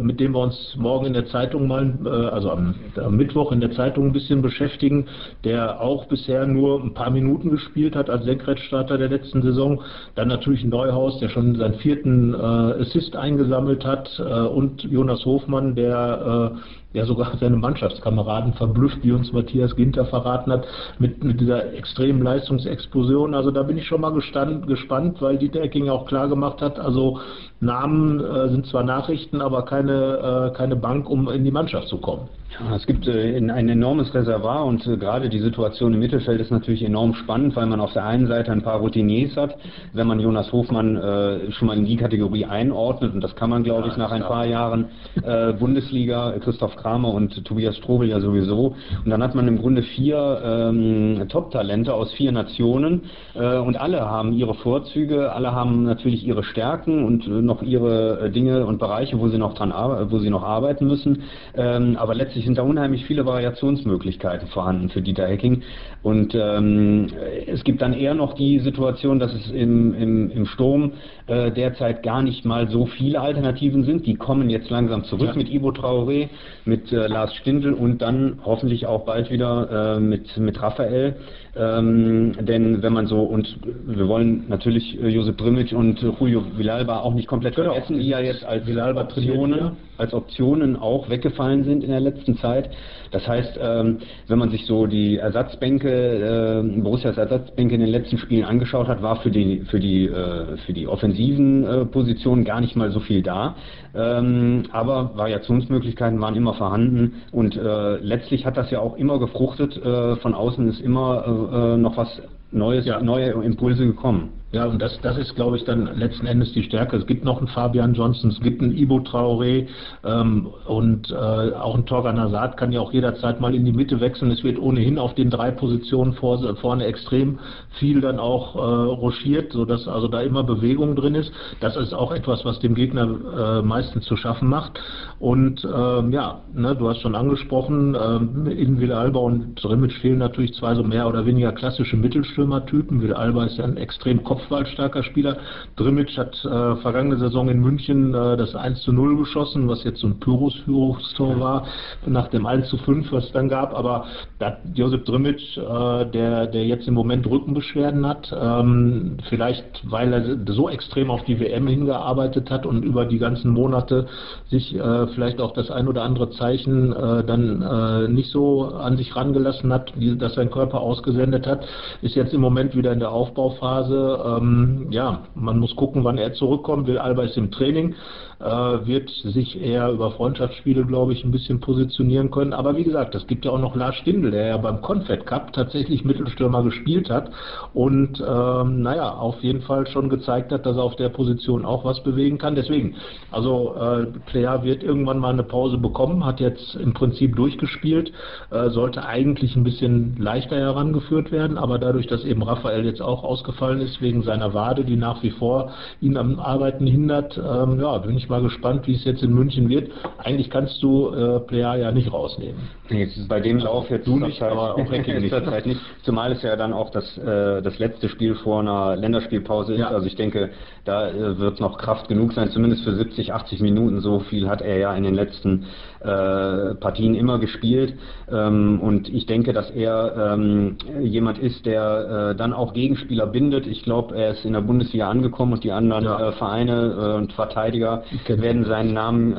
B: mit dem wir uns morgen in der Zeitung mal, äh, also am, am, Mittwoch in der Zeitung ein bisschen beschäftigen, der auch bisher nur ein paar Minuten gespielt hat als Senkrechtstarter der letzten Saison. Dann natürlich Neuhaus, der schon seinen vierten äh, Assist eingesammelt hat und Jonas Hofmann, der ja sogar seine Mannschaftskameraden verblüfft, wie uns Matthias Ginter verraten hat, mit, mit dieser extremen Leistungsexplosion. Also da bin ich schon mal gestand, gespannt, weil Dieter Ecking auch klar gemacht hat, also Namen äh, sind zwar Nachrichten, aber keine, äh, keine Bank, um in die Mannschaft zu kommen.
C: Ja, es gibt äh, ein enormes Reservoir und äh, gerade die Situation im Mittelfeld ist natürlich enorm spannend, weil man auf der einen Seite ein paar Routiniers hat, wenn man Jonas Hofmann äh, schon mal in die Kategorie einordnet und das kann man, glaube ja, ich, nach ein paar Jahren Bundesliga, Christoph Kramer und Tobias Strobel ja sowieso. Und dann hat man im Grunde vier ähm, Top-Talente aus vier Nationen und alle haben ihre Vorzüge, alle haben natürlich ihre Stärken und noch ihre Dinge und Bereiche, wo sie noch dran wo sie noch arbeiten müssen. Ähm, aber letztlich sind da unheimlich viele Variationsmöglichkeiten vorhanden für Dieter Hecking. Und ähm, es gibt dann eher noch die Situation, dass es im, im, im Sturm äh, derzeit gar nicht mal so viele Alternativen sind. Die kommen jetzt langsam zurück ja. mit Ivo Traoré, mit äh, Lars Stindl und dann hoffentlich auch bald wieder äh, mit, mit Raphael. Ähm, denn wenn man so, und wir wollen natürlich äh, Josep Brimic und Julio Villalba auch nicht komplett genau. vergessen, die ja jetzt als Optionen, als Optionen auch weggefallen sind in der letzten Zeit. Das heißt, ähm, wenn man sich so die Ersatzbänke, äh, Borussias Ersatzbänke in den letzten Spielen angeschaut hat, war für die, für die, äh, für die offensiven äh, Positionen gar nicht mal so viel da. Ähm, aber Variationsmöglichkeiten waren immer vorhanden und äh, letztlich hat das ja auch immer gefruchtet. Äh, von außen ist immer äh, noch was Neues, ja. neue Impulse gekommen.
B: Ja, und das, das ist, glaube ich, dann letzten Endes die Stärke. Es gibt noch einen Fabian Johnson, es gibt einen Ibo Traoré ähm, und äh, auch ein Torgan Hazard kann ja auch jederzeit mal in die Mitte wechseln. Es wird ohnehin auf den drei Positionen vor, vorne extrem viel dann auch äh, rochiert, sodass also da immer Bewegung drin ist. Das ist auch etwas, was dem Gegner äh, meistens zu schaffen macht. Und ähm, ja, ne, du hast schon angesprochen, ähm, in Villalba und Drimic fehlen natürlich zwei so mehr oder weniger klassische Mittelstürmertypen. Villalba ist ja ein extrem kopfballstarker Spieler. Drimmitsch hat äh, vergangene Saison in München äh, das 1 zu 0 geschossen, was jetzt so ein Pyrrhus-Führungstor war, nach dem 1 zu 5, was es dann gab. Aber da Josep Drimmitsch, äh, der, der jetzt im Moment Rückenbeschwerden hat, ähm, vielleicht weil er so extrem auf die WM hingearbeitet hat und über die ganzen Monate sich äh, vielleicht auch das ein oder andere Zeichen äh, dann äh, nicht so an sich rangelassen hat, die, dass sein Körper ausgesendet hat, ist jetzt im Moment wieder in der Aufbauphase ähm, ja, man muss gucken, wann er zurückkommt. Will Alba ist im Training äh, wird sich eher über Freundschaftsspiele, glaube ich, ein bisschen positionieren können. Aber wie gesagt, es gibt ja auch noch Lars Stindl, der ja beim Confed Cup tatsächlich Mittelstürmer gespielt hat und ähm, naja, auf jeden Fall schon gezeigt hat, dass er auf der Position auch was bewegen kann. Deswegen, also äh, Player wird irgendwann mal eine Pause bekommen, hat jetzt im Prinzip durchgespielt, äh, sollte eigentlich ein bisschen leichter herangeführt werden, aber dadurch, dass eben Raphael jetzt auch ausgefallen ist wegen seiner Wade, die nach wie vor ihn am Arbeiten hindert, ähm, ja, bin ich mal gespannt, wie es jetzt in München wird. Eigentlich kannst du äh, Player ja nicht rausnehmen.
C: Nee, bei dem Lauf jetzt du nicht, aber auch Hacking nicht. Halt nicht. Zumal es ja dann auch das, äh, das letzte Spiel vor einer Länderspielpause ist. Ja. Also ich denke, da äh, wird noch Kraft genug sein, zumindest für 70, 80 Minuten. So viel hat er ja in den letzten äh, Partien immer gespielt. Ähm, und ich denke, dass er ähm, jemand ist, der äh, dann auch Gegenspieler bindet. Ich glaube, er ist in der Bundesliga angekommen und die anderen ja. äh, Vereine äh, und Verteidiger werden seinen Namen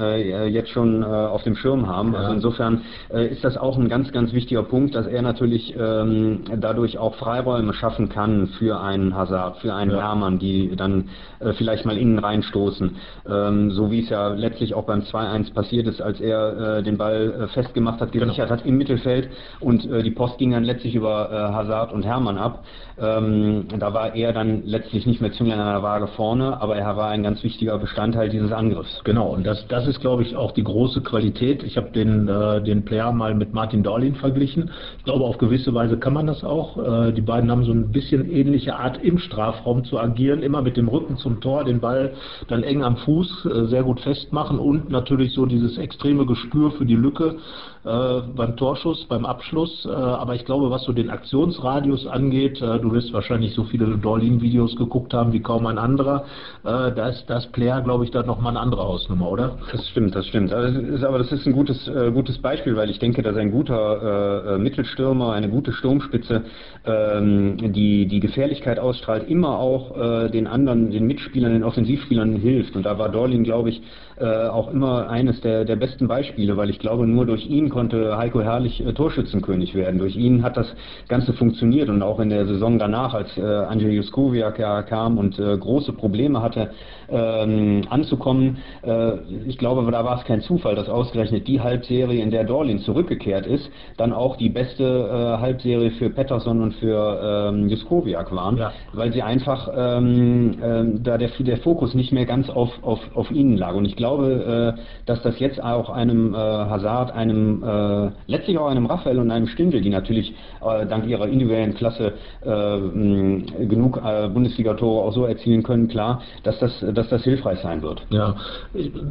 C: jetzt schon auf dem Schirm haben. Ja. Also insofern ist das auch ein ganz, ganz wichtiger Punkt, dass er natürlich ähm, dadurch auch Freiräume schaffen kann für einen Hazard, für einen ja. Hermann, die dann vielleicht mal innen reinstoßen. Ähm, so wie es ja letztlich auch beim 2-1 passiert ist, als er den Ball festgemacht hat, gesichert genau. hat im Mittelfeld und die Post ging dann letztlich über Hazard und Hermann ab. Ähm, da war er dann letztlich nicht mehr Zünglein an der Waage vorne, aber er war ein ganz wichtiger Bestandteil dieses Angriffs.
B: Genau, und das, das ist, glaube ich, auch die große Qualität. Ich habe den, äh, den Player mal mit Martin Dorlin verglichen. Ich glaube, auf gewisse Weise kann man das auch. Äh, die beiden haben so ein bisschen ähnliche Art im Strafraum zu agieren, immer mit dem Rücken zum Tor, den Ball dann eng am Fuß äh, sehr gut festmachen und natürlich so dieses extreme Gespür für die Lücke beim Torschuss, beim Abschluss. Äh, aber ich glaube, was so den Aktionsradius angeht, äh, du wirst wahrscheinlich so viele Dorlin-Videos geguckt haben wie kaum ein anderer. Äh, da ist das Player, glaube ich, dann nochmal eine andere Hausnummer, oder?
C: Das stimmt, das stimmt. Aber das ist ein gutes, äh, gutes Beispiel, weil ich denke, dass ein guter äh, Mittelstürmer, eine gute Sturmspitze, ähm, die die Gefährlichkeit ausstrahlt, immer auch äh, den anderen, den Mitspielern, den Offensivspielern hilft. Und da war Dorlin, glaube ich, äh, auch immer eines der, der besten Beispiele, weil ich glaube, nur durch ihn konnte Heiko Herrlich äh, Torschützenkönig werden. Durch ihn hat das Ganze funktioniert und auch in der Saison danach, als äh, Andrzej Juskowiak ja kam und äh, große Probleme hatte, ähm, anzukommen. Äh, ich glaube, da war es kein Zufall, dass ausgerechnet die Halbserie, in der Dorlin zurückgekehrt ist, dann auch die beste äh, Halbserie für Pettersson und für ähm, Juskowiak waren, ja. weil sie einfach ähm, ähm, da der, der Fokus nicht mehr ganz auf, auf, auf ihnen lag. Und ich glaube, äh, dass das jetzt auch einem äh, Hazard, einem äh, letztlich auch einem Raphael und einem Stindl, die natürlich äh, dank ihrer individuellen Klasse äh, mh, genug äh, Bundesliga-Tore auch so erzielen können, klar, dass das dass das hilfreich sein wird.
B: Ja,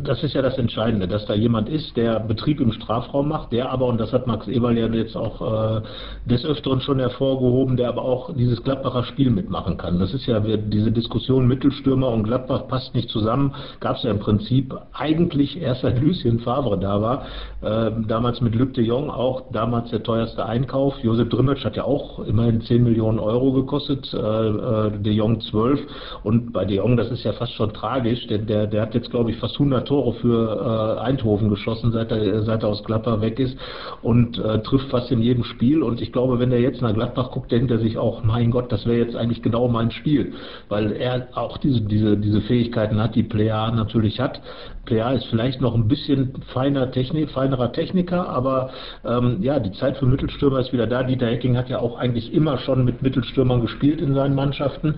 B: das ist ja das Entscheidende, dass da jemand ist, der Betrieb im Strafraum macht, der aber, und das hat Max Eberl ja jetzt auch äh, des Öfteren schon hervorgehoben, der aber auch dieses Gladbacher Spiel mitmachen kann. Das ist ja diese Diskussion Mittelstürmer und Gladbach passt nicht zusammen, gab es ja im Prinzip eigentlich erst seit Lucien Favre da war, äh, damals mit Luc de Jong, auch damals der teuerste Einkauf. Josep Drimmitsch hat ja auch immerhin 10 Millionen Euro gekostet, äh, äh, de Jong 12 und bei de Jong, das ist ja fast schon tragisch, denn der, der hat jetzt, glaube ich, fast 100 Tore für äh, Eindhoven geschossen, seit er, seit er aus Gladbach weg ist und äh, trifft fast in jedem Spiel. Und ich glaube, wenn er jetzt nach Gladbach guckt, denkt er sich auch, mein Gott, das wäre jetzt eigentlich genau mein Spiel, weil er auch diese, diese, diese Fähigkeiten hat, die Plea natürlich hat. Plea ist vielleicht noch ein bisschen feiner Technik, feinerer Techniker, aber ähm, ja, die Zeit für Mittelstürmer ist wieder da. Dieter Hecking hat ja auch eigentlich immer schon mit Mittelstürmern gespielt in seinen Mannschaften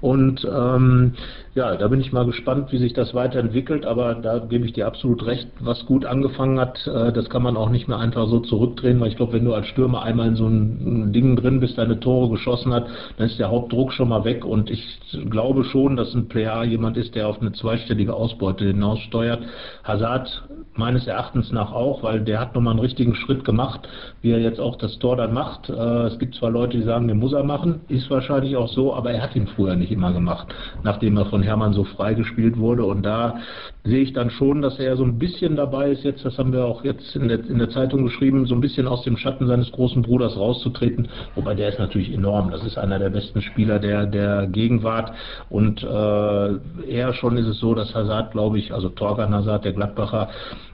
B: und ähm, ja, da bin ich mal gespannt, wie sich das weiterentwickelt, aber da gebe ich dir absolut recht, was gut angefangen hat, äh, das kann man auch nicht mehr einfach so zurückdrehen, weil ich glaube, wenn du als Stürmer einmal in so ein Ding drin bist, deine Tore geschossen hat, dann ist der Hauptdruck schon mal weg und ich glaube schon, dass ein Player jemand ist, der auf eine zweistellige Ausbeute hinaussteuert. Hazard meines Erachtens nach auch, weil der hat nochmal einen richtigen Schritt gemacht, wie er jetzt auch das Tor dann macht. Äh, es gibt zwar Leute, die sagen, den muss er machen, ist wahrscheinlich auch so, aber er hat ihn früher nicht immer gemacht, nachdem er von Hermann so freigespielt wurde. Und da sehe ich dann schon, dass er so ein bisschen dabei ist, jetzt, das haben wir auch jetzt in der, in der Zeitung geschrieben, so ein bisschen aus dem Schatten seines großen Bruders rauszutreten. Wobei der ist natürlich enorm. Das ist einer der besten Spieler der, der Gegenwart. Und äh, eher schon ist es so, dass Hazard, glaube ich, also Torgan Hazard, der Gladbacher,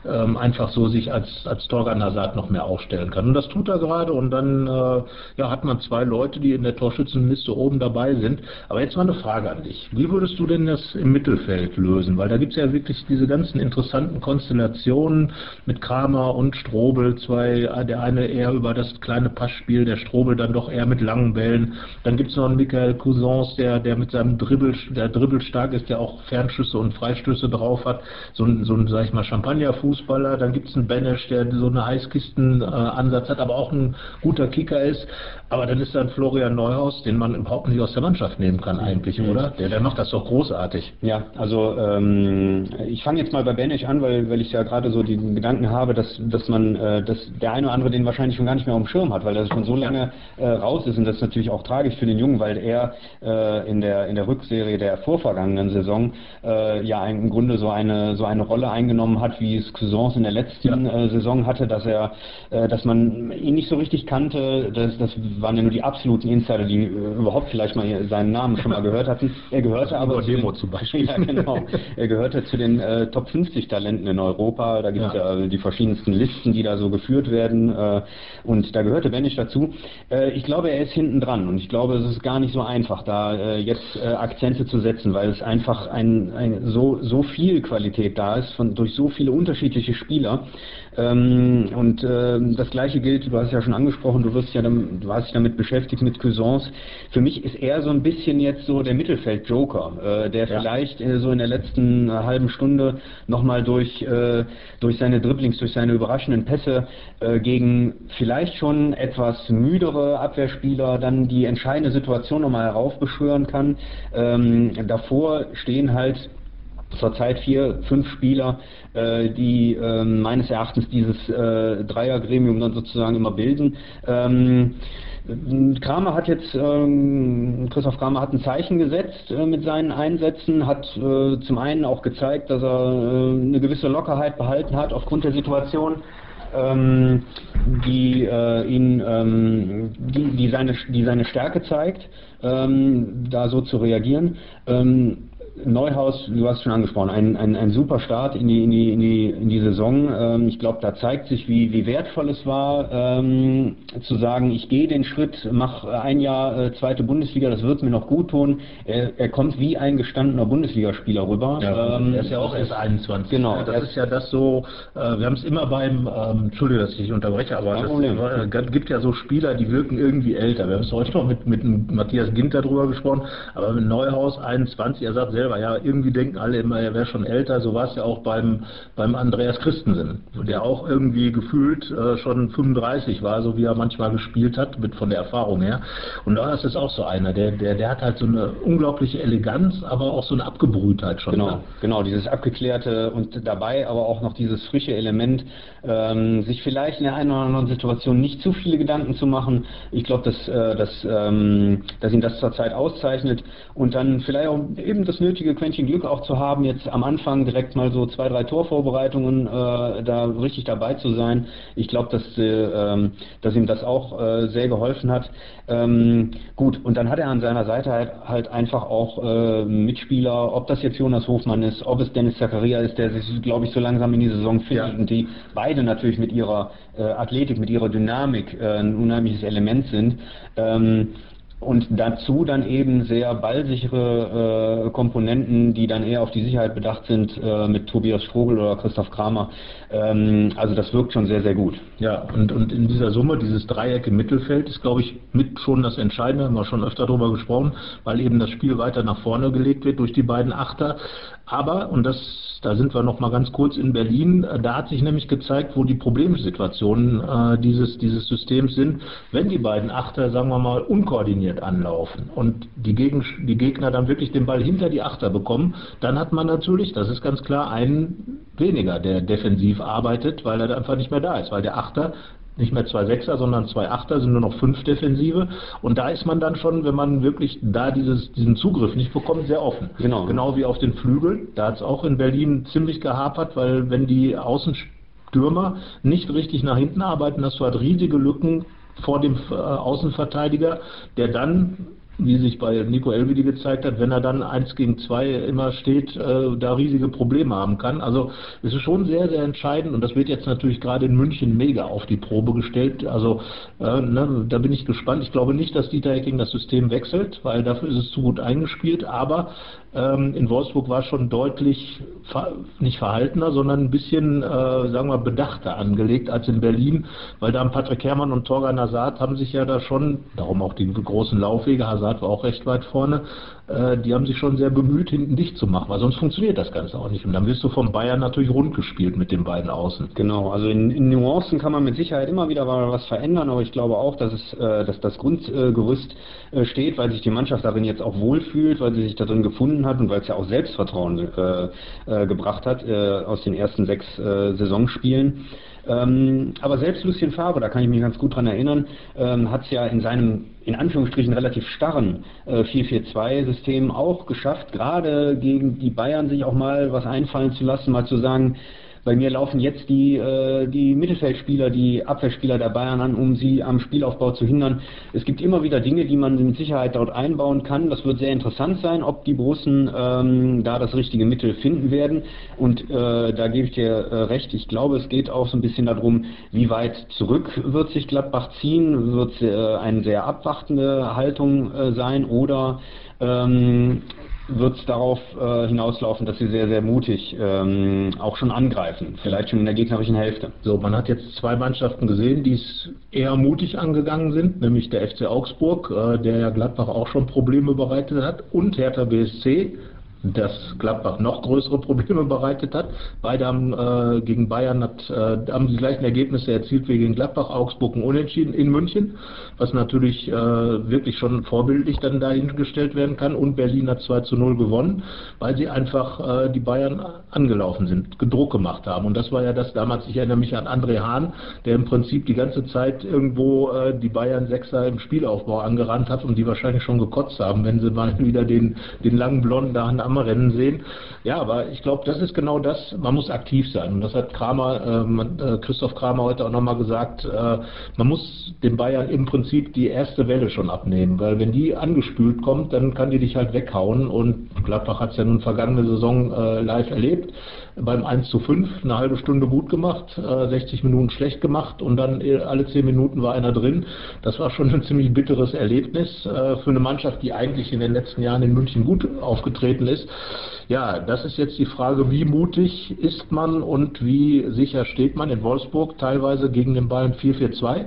B: ähm, einfach so sich als, als Torgan Hazard noch mehr aufstellen kann. Und das tut er gerade. Und dann äh, ja, hat man zwei Leute, die in der Torschützenliste oben dabei sind. Aber jetzt mal eine Frage an dich. Wie würdest du denn das im Mittelfeld lösen? Weil da gibt es ja wirklich diese ganzen interessanten Konstellationen mit Kramer und Strobel, zwei, der eine eher über das kleine Passspiel, der Strobel dann doch eher mit langen Bällen. Dann gibt es noch einen Michael Cousins, der, der mit seinem Dribbel, der Dribbel stark ist, der auch Fernschüsse und Freistöße drauf hat. So ein, so ein sag ich mal, Champagner-Fußballer. Dann gibt es einen Benesch, der so eine Heißkisten-Ansatz hat, aber auch ein guter Kicker ist. Aber dann ist da ein Florian Neuhaus, den man überhaupt nicht aus der Mannschaft nehmen kann eigentlich, mhm. oder? Der, der macht das doch großartig.
C: Ja, also ähm, ich fange jetzt mal bei Benisch an, weil, weil ich ja gerade so den Gedanken habe, dass, dass man, äh, dass der eine oder andere den wahrscheinlich schon gar nicht mehr auf dem Schirm hat, weil er schon so lange äh, raus ist und das ist natürlich auch tragisch für den Jungen, weil er äh, in der in der Rückserie der vorvergangenen Saison äh, ja im Grunde so eine so eine Rolle eingenommen hat, wie es Cousins in der letzten ja. äh, Saison hatte, dass er, äh, dass man ihn nicht so richtig kannte. Das, das waren ja nur die absoluten Insider, die äh, überhaupt vielleicht mal seinen Namen schon mal gehört hatten. Er gehörte aber
B: zu Demo den, zum Beispiel.
C: ja, genau. Er gehörte zu den äh, Top 50 Talenten in Europa. Da gibt es ja. ja. die verschiedensten Listen, die da so geführt werden. Äh, und da gehörte Benisch dazu. Äh, ich glaube, er ist hinten dran und ich glaube, es ist gar nicht so einfach, da äh, jetzt äh, Akzente zu setzen, weil es einfach ein, ein so, so viel Qualität da ist von, durch so viele unterschiedliche Spieler. Ähm, und äh, das gleiche gilt, du hast es ja schon angesprochen, du wirst ja dann, du hast dich damit beschäftigt mit Cousins. Für mich ist er so ein bisschen jetzt so der Mittelfeld-Joker, äh, der ja. vielleicht äh, so in der letzten äh, halben Stunde nochmal durch, äh, durch seine Dribblings, durch seine überraschenden Pässe äh, gegen vielleicht schon etwas müdere Abwehrspieler dann die entscheidende Situation nochmal heraufbeschwören kann. Ähm, davor stehen halt zurzeit vier, fünf Spieler, äh, die äh, meines Erachtens dieses äh, Dreiergremium dann sozusagen immer bilden. Ähm, Kramer hat jetzt, ähm, Christoph Kramer hat ein Zeichen gesetzt äh, mit seinen Einsätzen, hat äh, zum einen auch gezeigt, dass er äh, eine gewisse Lockerheit behalten hat aufgrund der Situation, ähm, die äh, ihn, ähm, die, die, seine, die seine Stärke zeigt, ähm, da so zu reagieren. Neuhaus, du hast schon angesprochen, ein, ein, ein super Start in die, in die, in die, in die Saison. Ähm, ich glaube, da zeigt sich, wie, wie wertvoll es war, ähm, zu sagen, ich gehe den Schritt, mache ein Jahr äh, zweite Bundesliga, das wird mir noch gut tun. Er, er kommt wie ein gestandener Bundesligaspieler rüber.
B: Ja, ähm, er ist ja auch erst 21.
C: Genau.
B: Ja, das ist ja das so, äh, wir haben es immer beim, ähm, Entschuldige, dass ich dich unterbreche, aber es äh, gibt ja so Spieler, die wirken irgendwie älter. Wir haben es heute noch mit, mit Matthias Ginter drüber gesprochen, aber mit Neuhaus 21, er sagt selber, selber. Ja, irgendwie denken alle immer, er wäre schon älter. So war es ja auch beim, beim Andreas Christensen, der auch irgendwie gefühlt äh, schon 35 war, so wie er manchmal gespielt hat, mit von der Erfahrung her. Und das ist auch so einer, der, der, der hat halt so eine unglaubliche Eleganz, aber auch so eine Abgebrühtheit schon.
C: Genau, genau, dieses abgeklärte und dabei aber auch noch dieses frische Element, ähm, sich vielleicht in der einen oder anderen Situation nicht zu viele Gedanken zu machen. Ich glaube, dass, äh, dass, ähm, dass ihn das zurzeit auszeichnet und dann vielleicht auch eben das nötige Quäntchen Glück auch zu haben, jetzt am Anfang direkt mal so zwei, drei Torvorbereitungen äh, da richtig dabei zu sein. Ich glaube, dass, äh, ähm, dass ihm das auch äh, sehr geholfen hat. Ähm, gut, und dann hat er an seiner Seite halt, halt einfach auch äh, Mitspieler, ob das jetzt Jonas Hofmann ist, ob es Dennis Zakaria ist, der sich, glaube ich, so langsam in die Saison findet ja. und die beide natürlich mit ihrer äh, Athletik, mit ihrer Dynamik äh, ein unheimliches Element sind. Ähm, und dazu dann eben sehr ballsichere äh, Komponenten, die dann eher auf die Sicherheit bedacht sind, äh, mit Tobias Strogel oder Christoph Kramer. Ähm, also das wirkt schon sehr, sehr gut.
B: Ja, und, und in dieser Summe, dieses Dreieck im Mittelfeld ist, glaube ich, mit schon das Entscheidende, haben wir schon öfter darüber gesprochen, weil eben das Spiel weiter nach vorne gelegt wird durch die beiden Achter. Aber, und das, da sind wir noch mal ganz kurz in Berlin, da hat sich nämlich gezeigt, wo die Problemsituationen äh, dieses, dieses Systems sind, wenn die beiden Achter, sagen wir mal, unkoordiniert anlaufen und die, Gegen, die Gegner dann wirklich den Ball hinter die Achter bekommen, dann hat man natürlich, das ist ganz klar, einen weniger, der defensiv arbeitet, weil er einfach nicht mehr da ist, weil der Achter nicht mehr zwei Sechser, sondern zwei Achter, sind nur noch fünf Defensive. Und da ist man dann schon, wenn man wirklich da dieses, diesen Zugriff nicht bekommt, sehr offen. Genau. Genau wie auf den Flügeln. Da hat es auch in Berlin ziemlich gehapert, weil wenn die Außenstürmer nicht richtig nach hinten arbeiten, hast du halt riesige Lücken vor dem äh, Außenverteidiger, der dann wie sich bei Nico Elvedi gezeigt hat, wenn er dann eins gegen zwei immer steht, äh, da riesige Probleme haben kann. Also es ist schon sehr, sehr entscheidend und das wird jetzt natürlich gerade in München mega auf die Probe gestellt. Also äh, ne, da bin ich gespannt. Ich glaube nicht, dass Dieter Hecking das System wechselt, weil dafür ist es zu gut eingespielt, aber in Wolfsburg war schon deutlich nicht verhaltener, sondern ein bisschen, äh, sagen wir, bedachter angelegt als in Berlin, weil da Patrick Herrmann und Torgan Hazard haben sich ja da schon, darum auch die großen Laufwege, Hazard war auch recht weit vorne, die haben sich schon sehr bemüht, hinten dicht zu machen, weil sonst funktioniert das Ganze auch nicht. Und dann wirst du von Bayern natürlich rund gespielt mit den beiden Außen.
C: Genau, also in, in Nuancen kann man mit Sicherheit immer wieder was verändern, aber ich glaube auch, dass, es, äh, dass das Grundgerüst äh, steht, weil sich die Mannschaft darin jetzt auch wohlfühlt, weil sie sich darin gefunden hat und weil es ja auch Selbstvertrauen äh, äh, gebracht hat äh, aus den ersten sechs Saisonspielen. Ähm, aber selbst Lucien Favre, da kann ich mich ganz gut dran erinnern, ähm, hat es ja in seinem in Anführungsstrichen relativ starren äh, 4-4-2-System auch geschafft, gerade gegen die Bayern sich auch mal was einfallen zu lassen, mal zu sagen, bei mir laufen jetzt die, äh, die Mittelfeldspieler, die Abwehrspieler der Bayern an, um sie am Spielaufbau zu hindern. Es gibt immer wieder Dinge, die man mit Sicherheit dort einbauen kann. Das wird sehr interessant sein, ob die Borussen ähm, da das richtige Mittel finden werden. Und äh, da gebe ich dir äh, recht. Ich glaube, es geht auch so ein bisschen darum, wie weit zurück wird sich Gladbach ziehen, wird äh, eine sehr abwartende Haltung äh, sein oder ähm, wird es darauf äh, hinauslaufen, dass sie sehr, sehr mutig ähm, auch schon angreifen, vielleicht schon in der gegnerischen Hälfte.
B: So, man hat jetzt zwei Mannschaften gesehen, die es eher mutig angegangen sind, nämlich der FC Augsburg, äh, der ja Gladbach auch schon Probleme bereitet hat, und Hertha BSC, das Gladbach noch größere Probleme bereitet hat. Beide haben äh, gegen Bayern hat, äh, haben die gleichen Ergebnisse erzielt wie gegen Gladbach, Augsburg und Unentschieden in München, was natürlich äh, wirklich schon vorbildlich dann dahingestellt werden kann. Und Berlin hat 2 zu 0 gewonnen, weil sie einfach äh, die Bayern angelaufen sind, gedruckt gemacht haben. Und das war ja das damals, ich erinnere mich an André Hahn, der im Prinzip die ganze Zeit irgendwo äh, die Bayern Sechser im Spielaufbau angerannt hat und die wahrscheinlich schon gekotzt haben, wenn sie mal wieder den, den langen Blonden da am Rennen sehen. Ja, aber ich glaube, das ist genau das. Man muss aktiv sein. Und das hat Kramer, äh, Christoph Kramer heute auch nochmal gesagt. Äh, man muss den Bayern im Prinzip die erste Welle schon abnehmen, weil wenn die angespült kommt, dann kann die dich halt weghauen. Und Gladbach hat es ja nun vergangene Saison äh, live erlebt beim 1 zu 5 eine halbe Stunde gut gemacht, äh, 60 Minuten schlecht gemacht und dann äh, alle 10 Minuten war einer drin. Das war schon ein ziemlich bitteres Erlebnis äh, für eine Mannschaft, die eigentlich in den letzten Jahren in München gut aufgetreten ist. Ja, das ist jetzt die Frage, wie mutig ist man und wie sicher steht man in Wolfsburg, teilweise gegen den Bayern 4-4-2,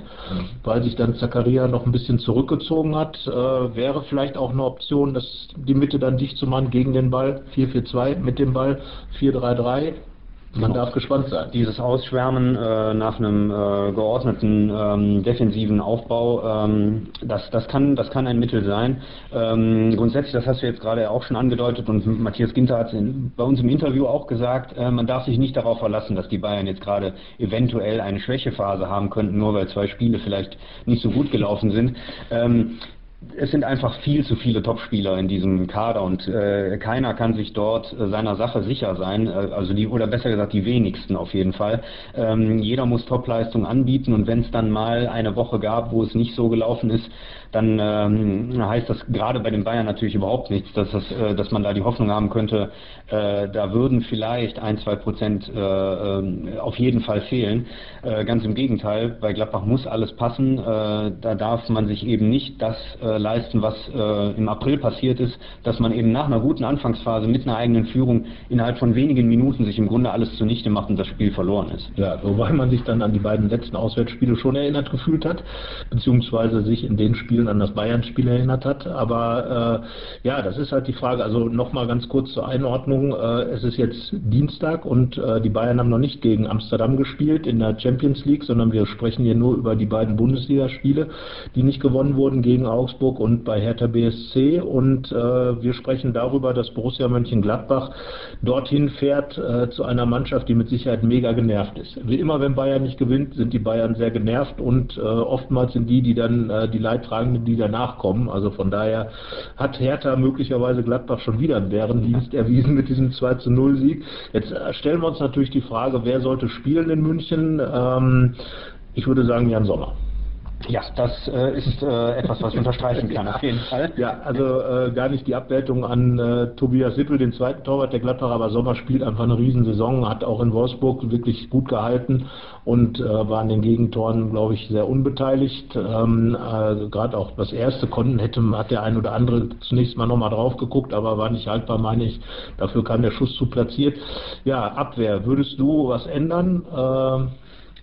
B: weil sich dann Zakaria noch ein bisschen zurückgezogen hat. Äh, wäre vielleicht auch eine Option, dass die Mitte dann dicht zu machen gegen den Ball, 4-4-2 mit dem Ball, 4-3-3 man darf gespannt sein.
C: Dieses Ausschwärmen äh, nach einem äh, geordneten ähm, defensiven Aufbau, ähm, das, das, kann, das kann ein Mittel sein. Ähm, grundsätzlich, das hast du jetzt gerade auch schon angedeutet und Matthias Ginter hat es bei uns im Interview auch gesagt, äh, man darf sich nicht darauf verlassen, dass die Bayern jetzt gerade eventuell eine Schwächephase haben könnten, nur weil zwei Spiele vielleicht nicht so gut gelaufen sind. Es sind einfach viel zu viele Topspieler in diesem Kader und äh, keiner kann sich dort äh, seiner Sache sicher sein, äh, also die oder besser gesagt die wenigsten auf jeden Fall. Ähm, jeder muss Topleistung anbieten und wenn es dann mal eine Woche gab, wo es nicht so gelaufen ist, dann ähm, heißt das gerade bei den Bayern natürlich überhaupt nichts, dass, das, äh, dass man da die Hoffnung haben könnte, äh, da würden vielleicht ein, zwei Prozent äh, äh, auf jeden Fall fehlen. Äh, ganz im Gegenteil, bei Gladbach muss alles passen. Äh, da darf man sich eben nicht das äh, leisten, was im April passiert ist, dass man eben nach einer guten Anfangsphase mit einer eigenen Führung innerhalb von wenigen Minuten sich im Grunde alles zunichte macht und das Spiel verloren ist.
B: Ja, wobei man sich dann an die beiden letzten Auswärtsspiele schon erinnert gefühlt hat, beziehungsweise sich in den Spielen an das Bayern-Spiel erinnert hat. Aber äh, ja, das ist halt die Frage. Also nochmal ganz kurz zur Einordnung. Äh, es ist jetzt Dienstag und äh, die Bayern haben noch nicht gegen Amsterdam gespielt in der Champions League, sondern wir sprechen hier nur über die beiden Bundesligaspiele, die nicht gewonnen wurden gegen Augsburg und bei Hertha BSC. Und äh, wir sprechen darüber, dass Borussia Mönchengladbach dorthin fährt äh, zu einer Mannschaft, die mit Sicherheit mega genervt ist. Wie immer, wenn Bayern nicht gewinnt, sind die Bayern sehr genervt und äh, oftmals sind die, die dann die Leidtragenden, die danach kommen. Also von daher hat Hertha möglicherweise Gladbach schon wieder einen Bärendienst erwiesen mit diesem 2 zu 0 Sieg. Jetzt äh, stellen wir uns natürlich die Frage, wer sollte spielen in München? Ähm, ich würde sagen Jan Sommer.
C: Ja, das äh, ist äh, etwas, was ich unterstreichen kann, auf jeden Fall.
B: Ja, also äh, gar nicht die Abwertung an äh, Tobias Sippel, den zweiten Torwart der Gladbacher, aber Sommer spielt einfach eine Riesensaison, hat auch in Wolfsburg wirklich gut gehalten und äh, war an den Gegentoren, glaube ich, sehr unbeteiligt. Ähm, äh, Gerade auch das erste konnten hätte, hat der ein oder andere zunächst mal nochmal drauf geguckt, aber war nicht haltbar, meine ich. Dafür kam der Schuss zu platziert. Ja, Abwehr, würdest du was ändern?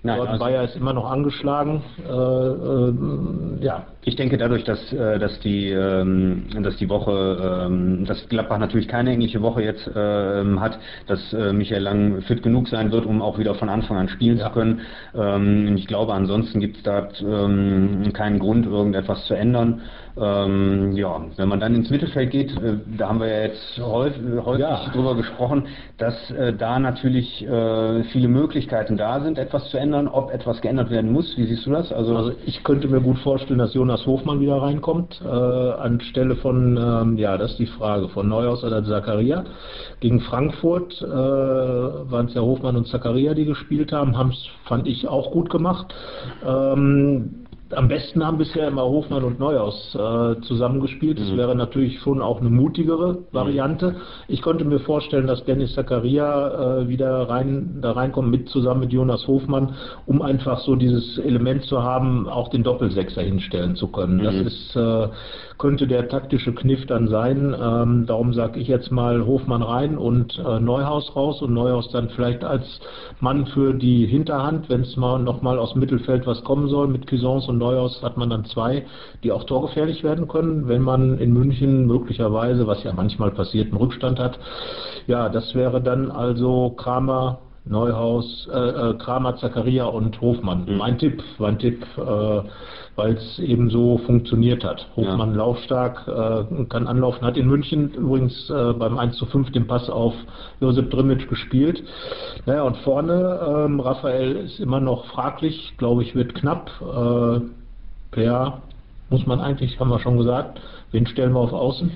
B: Nein, also Bayer ist immer noch angeschlagen. Äh, äh,
C: ja. Ich denke dadurch, dass, äh, dass, die, ähm, dass die Woche, ähm, dass Gladbach natürlich keine englische Woche jetzt ähm, hat, dass äh, Michael Lang fit genug sein wird, um auch wieder von Anfang an spielen ja. zu können. Ich glaube, ansonsten gibt es da keinen Grund, irgendetwas zu ändern. Ähm, ja, wenn man dann ins Mittelfeld geht, äh, da haben wir ja jetzt häufig, häufig ja. drüber gesprochen, dass äh, da natürlich äh, viele Möglichkeiten da sind, etwas zu ändern, ob etwas geändert werden muss. Wie siehst du das?
B: Also, also ich könnte mir gut vorstellen, dass Jonas Jonas Hofmann wieder reinkommt, äh, anstelle von, ähm, ja, das ist die Frage, von Neuhaus oder Zakaria. Gegen Frankfurt äh, waren es ja Hofmann und Zakaria, die gespielt haben, haben es, fand ich, auch gut gemacht. Ähm, am besten haben bisher immer Hofmann und Neuhaus äh, zusammengespielt. Das mhm. wäre natürlich schon auch eine mutigere Variante. Ich konnte mir vorstellen, dass Dennis Zakaria äh, wieder rein, da reinkommt, mit zusammen mit Jonas Hofmann, um einfach so dieses Element zu haben, auch den Doppelsechser hinstellen zu können. Mhm. Das ist, äh, könnte der taktische Kniff dann sein. Ähm, darum sage ich jetzt mal Hofmann rein und äh, Neuhaus raus und Neuhaus dann vielleicht als Mann für die Hinterhand, wenn es mal nochmal aus dem Mittelfeld was kommen soll mit Cuisance und Neuhaus hat man dann zwei, die auch torgefährlich werden können, wenn man in München möglicherweise, was ja manchmal passiert, einen Rückstand hat. Ja, das wäre dann also Kramer, Neuhaus, äh, äh, Kramer, Zakaria und Hofmann. Mhm. Mein Tipp, mein Tipp, äh, weil es eben so funktioniert hat. Hofmann ja. laufstark, äh, kann anlaufen, hat in München übrigens äh, beim 1 zu 5 den Pass auf Josep Drimic gespielt. Naja, und vorne, ähm, Raphael ist immer noch fraglich, glaube ich, wird knapp. Äh, Per muss man eigentlich, haben wir schon gesagt, wen stellen wir auf Außen?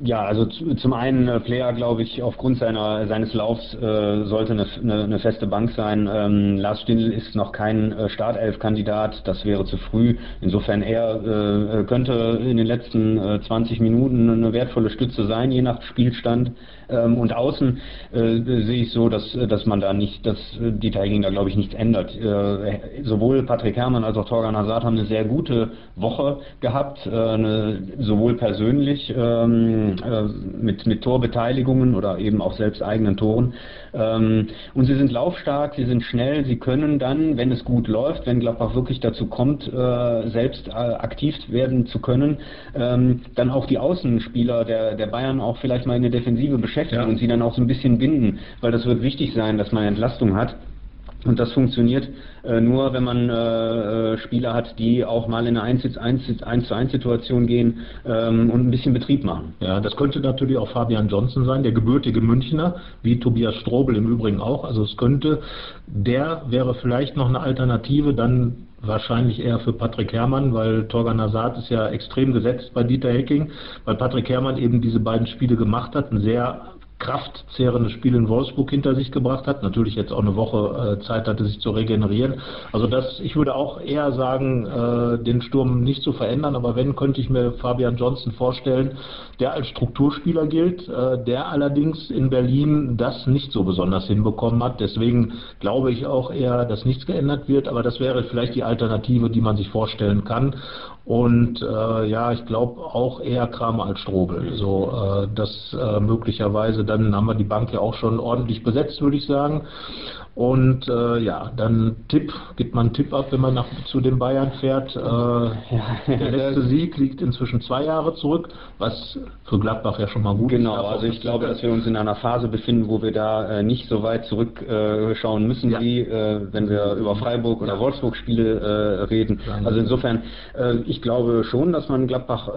C: Ja, also zum einen äh, Player, glaube ich, aufgrund seiner, seines Laufs äh, sollte eine, eine, eine, feste Bank sein. Ähm, Lars Stindl ist noch kein äh, Startelf-Kandidat, das wäre zu früh. Insofern er äh, könnte in den letzten äh, 20 Minuten eine wertvolle Stütze sein, je nach Spielstand. Ähm, und außen äh, sehe ich so, dass, dass man da nicht, dass die Tagging da glaube ich nichts ändert. Äh, sowohl Patrick Herrmann als auch Torgan Hazard haben eine sehr gute Woche gehabt, äh, eine, sowohl persönlich ähm, äh, mit, mit Torbeteiligungen oder eben auch selbst eigenen Toren. Ähm, und sie sind laufstark, sie sind schnell, sie können dann, wenn es gut läuft, wenn Gladbach wirklich dazu kommt, äh, selbst äh, aktiv werden zu können, ähm, dann auch die Außenspieler der, der Bayern auch vielleicht mal in der Defensive beschäftigen ja. und sie dann auch so ein bisschen binden, weil das wird wichtig sein, dass man Entlastung hat. Und das funktioniert äh, nur, wenn man äh, äh Spieler hat, die auch mal in eine 1 zu 1, 1, 1 Situation gehen ähm, und ein bisschen Betrieb machen.
B: Ja, das könnte natürlich auch Fabian Johnson sein, der gebürtige Münchner, wie Tobias Strobel im Übrigen auch. Also es könnte, der wäre vielleicht noch eine Alternative, dann wahrscheinlich eher für Patrick Herrmann, weil Torgan Hazard ist ja extrem gesetzt bei Dieter Hecking, weil Patrick Herrmann eben diese beiden Spiele gemacht hat, ein sehr kraftzehrendes Spiel in Wolfsburg hinter sich gebracht hat. Natürlich jetzt auch eine Woche äh, Zeit hatte, sich zu regenerieren. Also das, ich würde auch eher sagen, äh, den Sturm nicht zu verändern, aber wenn, könnte ich mir Fabian Johnson vorstellen, der als Strukturspieler gilt, äh, der allerdings in Berlin das nicht so besonders hinbekommen hat. Deswegen glaube ich auch eher, dass nichts geändert wird, aber das wäre vielleicht die Alternative, die man sich vorstellen kann. Und äh, ja, ich glaube auch eher Kramer als Strobel. So, äh, das äh, möglicherweise, dann haben wir die Bank ja auch schon ordentlich besetzt, würde ich sagen. Und äh, ja, dann Tipp, gibt man einen Tipp ab, wenn man nach, zu den Bayern fährt. Äh, der letzte Sieg liegt inzwischen zwei Jahre zurück, was für Gladbach ja schon mal gut
C: genau, ist. Genau, also ich glaube, dass wir uns in einer Phase befinden, wo wir da äh, nicht so weit zurückschauen äh, müssen, ja. wie äh, wenn wir über Freiburg oder ja. Wolfsburg Spiele äh, reden. Also insofern, ich glaube schon, dass man Gladbach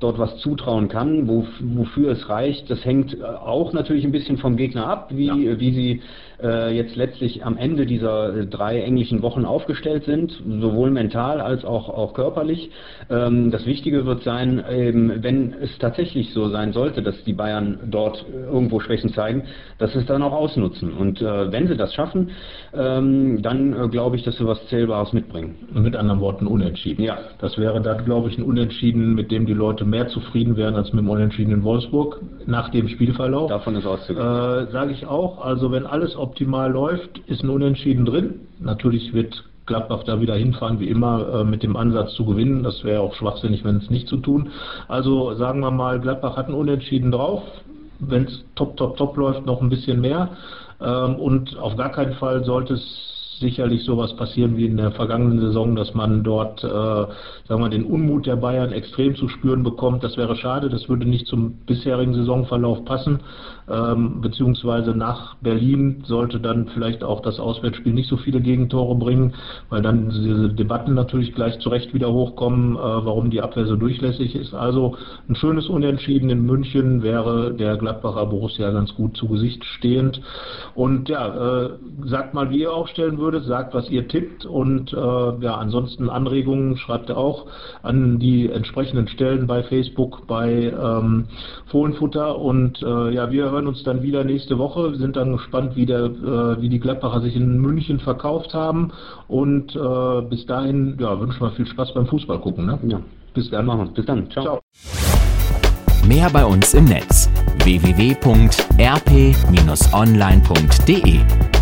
C: dort was zutrauen kann, wo, wofür es reicht. Das hängt auch natürlich ein bisschen vom Gegner ab, wie, ja. wie sie äh, jetzt letztlich am Ende dieser äh, drei englischen Wochen aufgestellt sind, sowohl mental als auch, auch körperlich. Ähm, das Wichtige wird sein, ähm, wenn es tatsächlich so sein sollte, dass die Bayern dort irgendwo Schwächen zeigen, dass sie es dann auch ausnutzen. Und äh, wenn sie das schaffen, ähm, dann äh, glaube ich, dass sie was Zählbares mitbringen.
B: Mit anderen Worten unentschieden. Ja. Das wäre dann, glaube ich, ein Unentschieden, mit dem die Leute mehr zufrieden wären als mit dem Unentschieden in Wolfsburg nach dem Spielverlauf.
C: Davon ist auszugehen.
B: Äh, Sage ich auch. Also wenn alles optimal läuft, ist ein Unentschieden drin. Natürlich wird Gladbach da wieder hinfahren, wie immer, äh, mit dem Ansatz zu gewinnen. Das wäre auch schwachsinnig, wenn es nicht zu tun. Also sagen wir mal, Gladbach hat ein Unentschieden drauf. Wenn es top, top, top läuft, noch ein bisschen mehr. Ähm, und auf gar keinen Fall sollte es sicherlich sowas passieren wie in der vergangenen Saison, dass man dort, äh, sagen wir, den Unmut der Bayern extrem zu spüren bekommt. Das wäre schade, das würde nicht zum bisherigen Saisonverlauf passen. Ähm, beziehungsweise nach Berlin sollte dann vielleicht auch das Auswärtsspiel nicht so viele Gegentore bringen, weil dann diese Debatten natürlich gleich zurecht wieder hochkommen, äh, warum die Abwehr so durchlässig ist. Also ein schönes Unentschieden in München wäre der Gladbacher Borussia ganz gut zu Gesicht stehend. Und ja, äh, sagt mal, wie ihr aufstellen würdet sagt, was ihr tippt und äh, ja, ansonsten Anregungen schreibt ihr auch an die entsprechenden Stellen bei Facebook, bei ähm, Fohlenfutter und äh, ja, wir hören uns dann wieder nächste Woche. Wir sind dann gespannt, wie, der, äh, wie die Gladbacher sich in München verkauft haben und äh, bis dahin ja, wünschen wir viel Spaß beim Fußball gucken. Ne?
C: Ja. Bis dann. Machen wir. Bis dann. Ciao. Ciao.
A: Mehr bei uns im Netz www.rp-online.de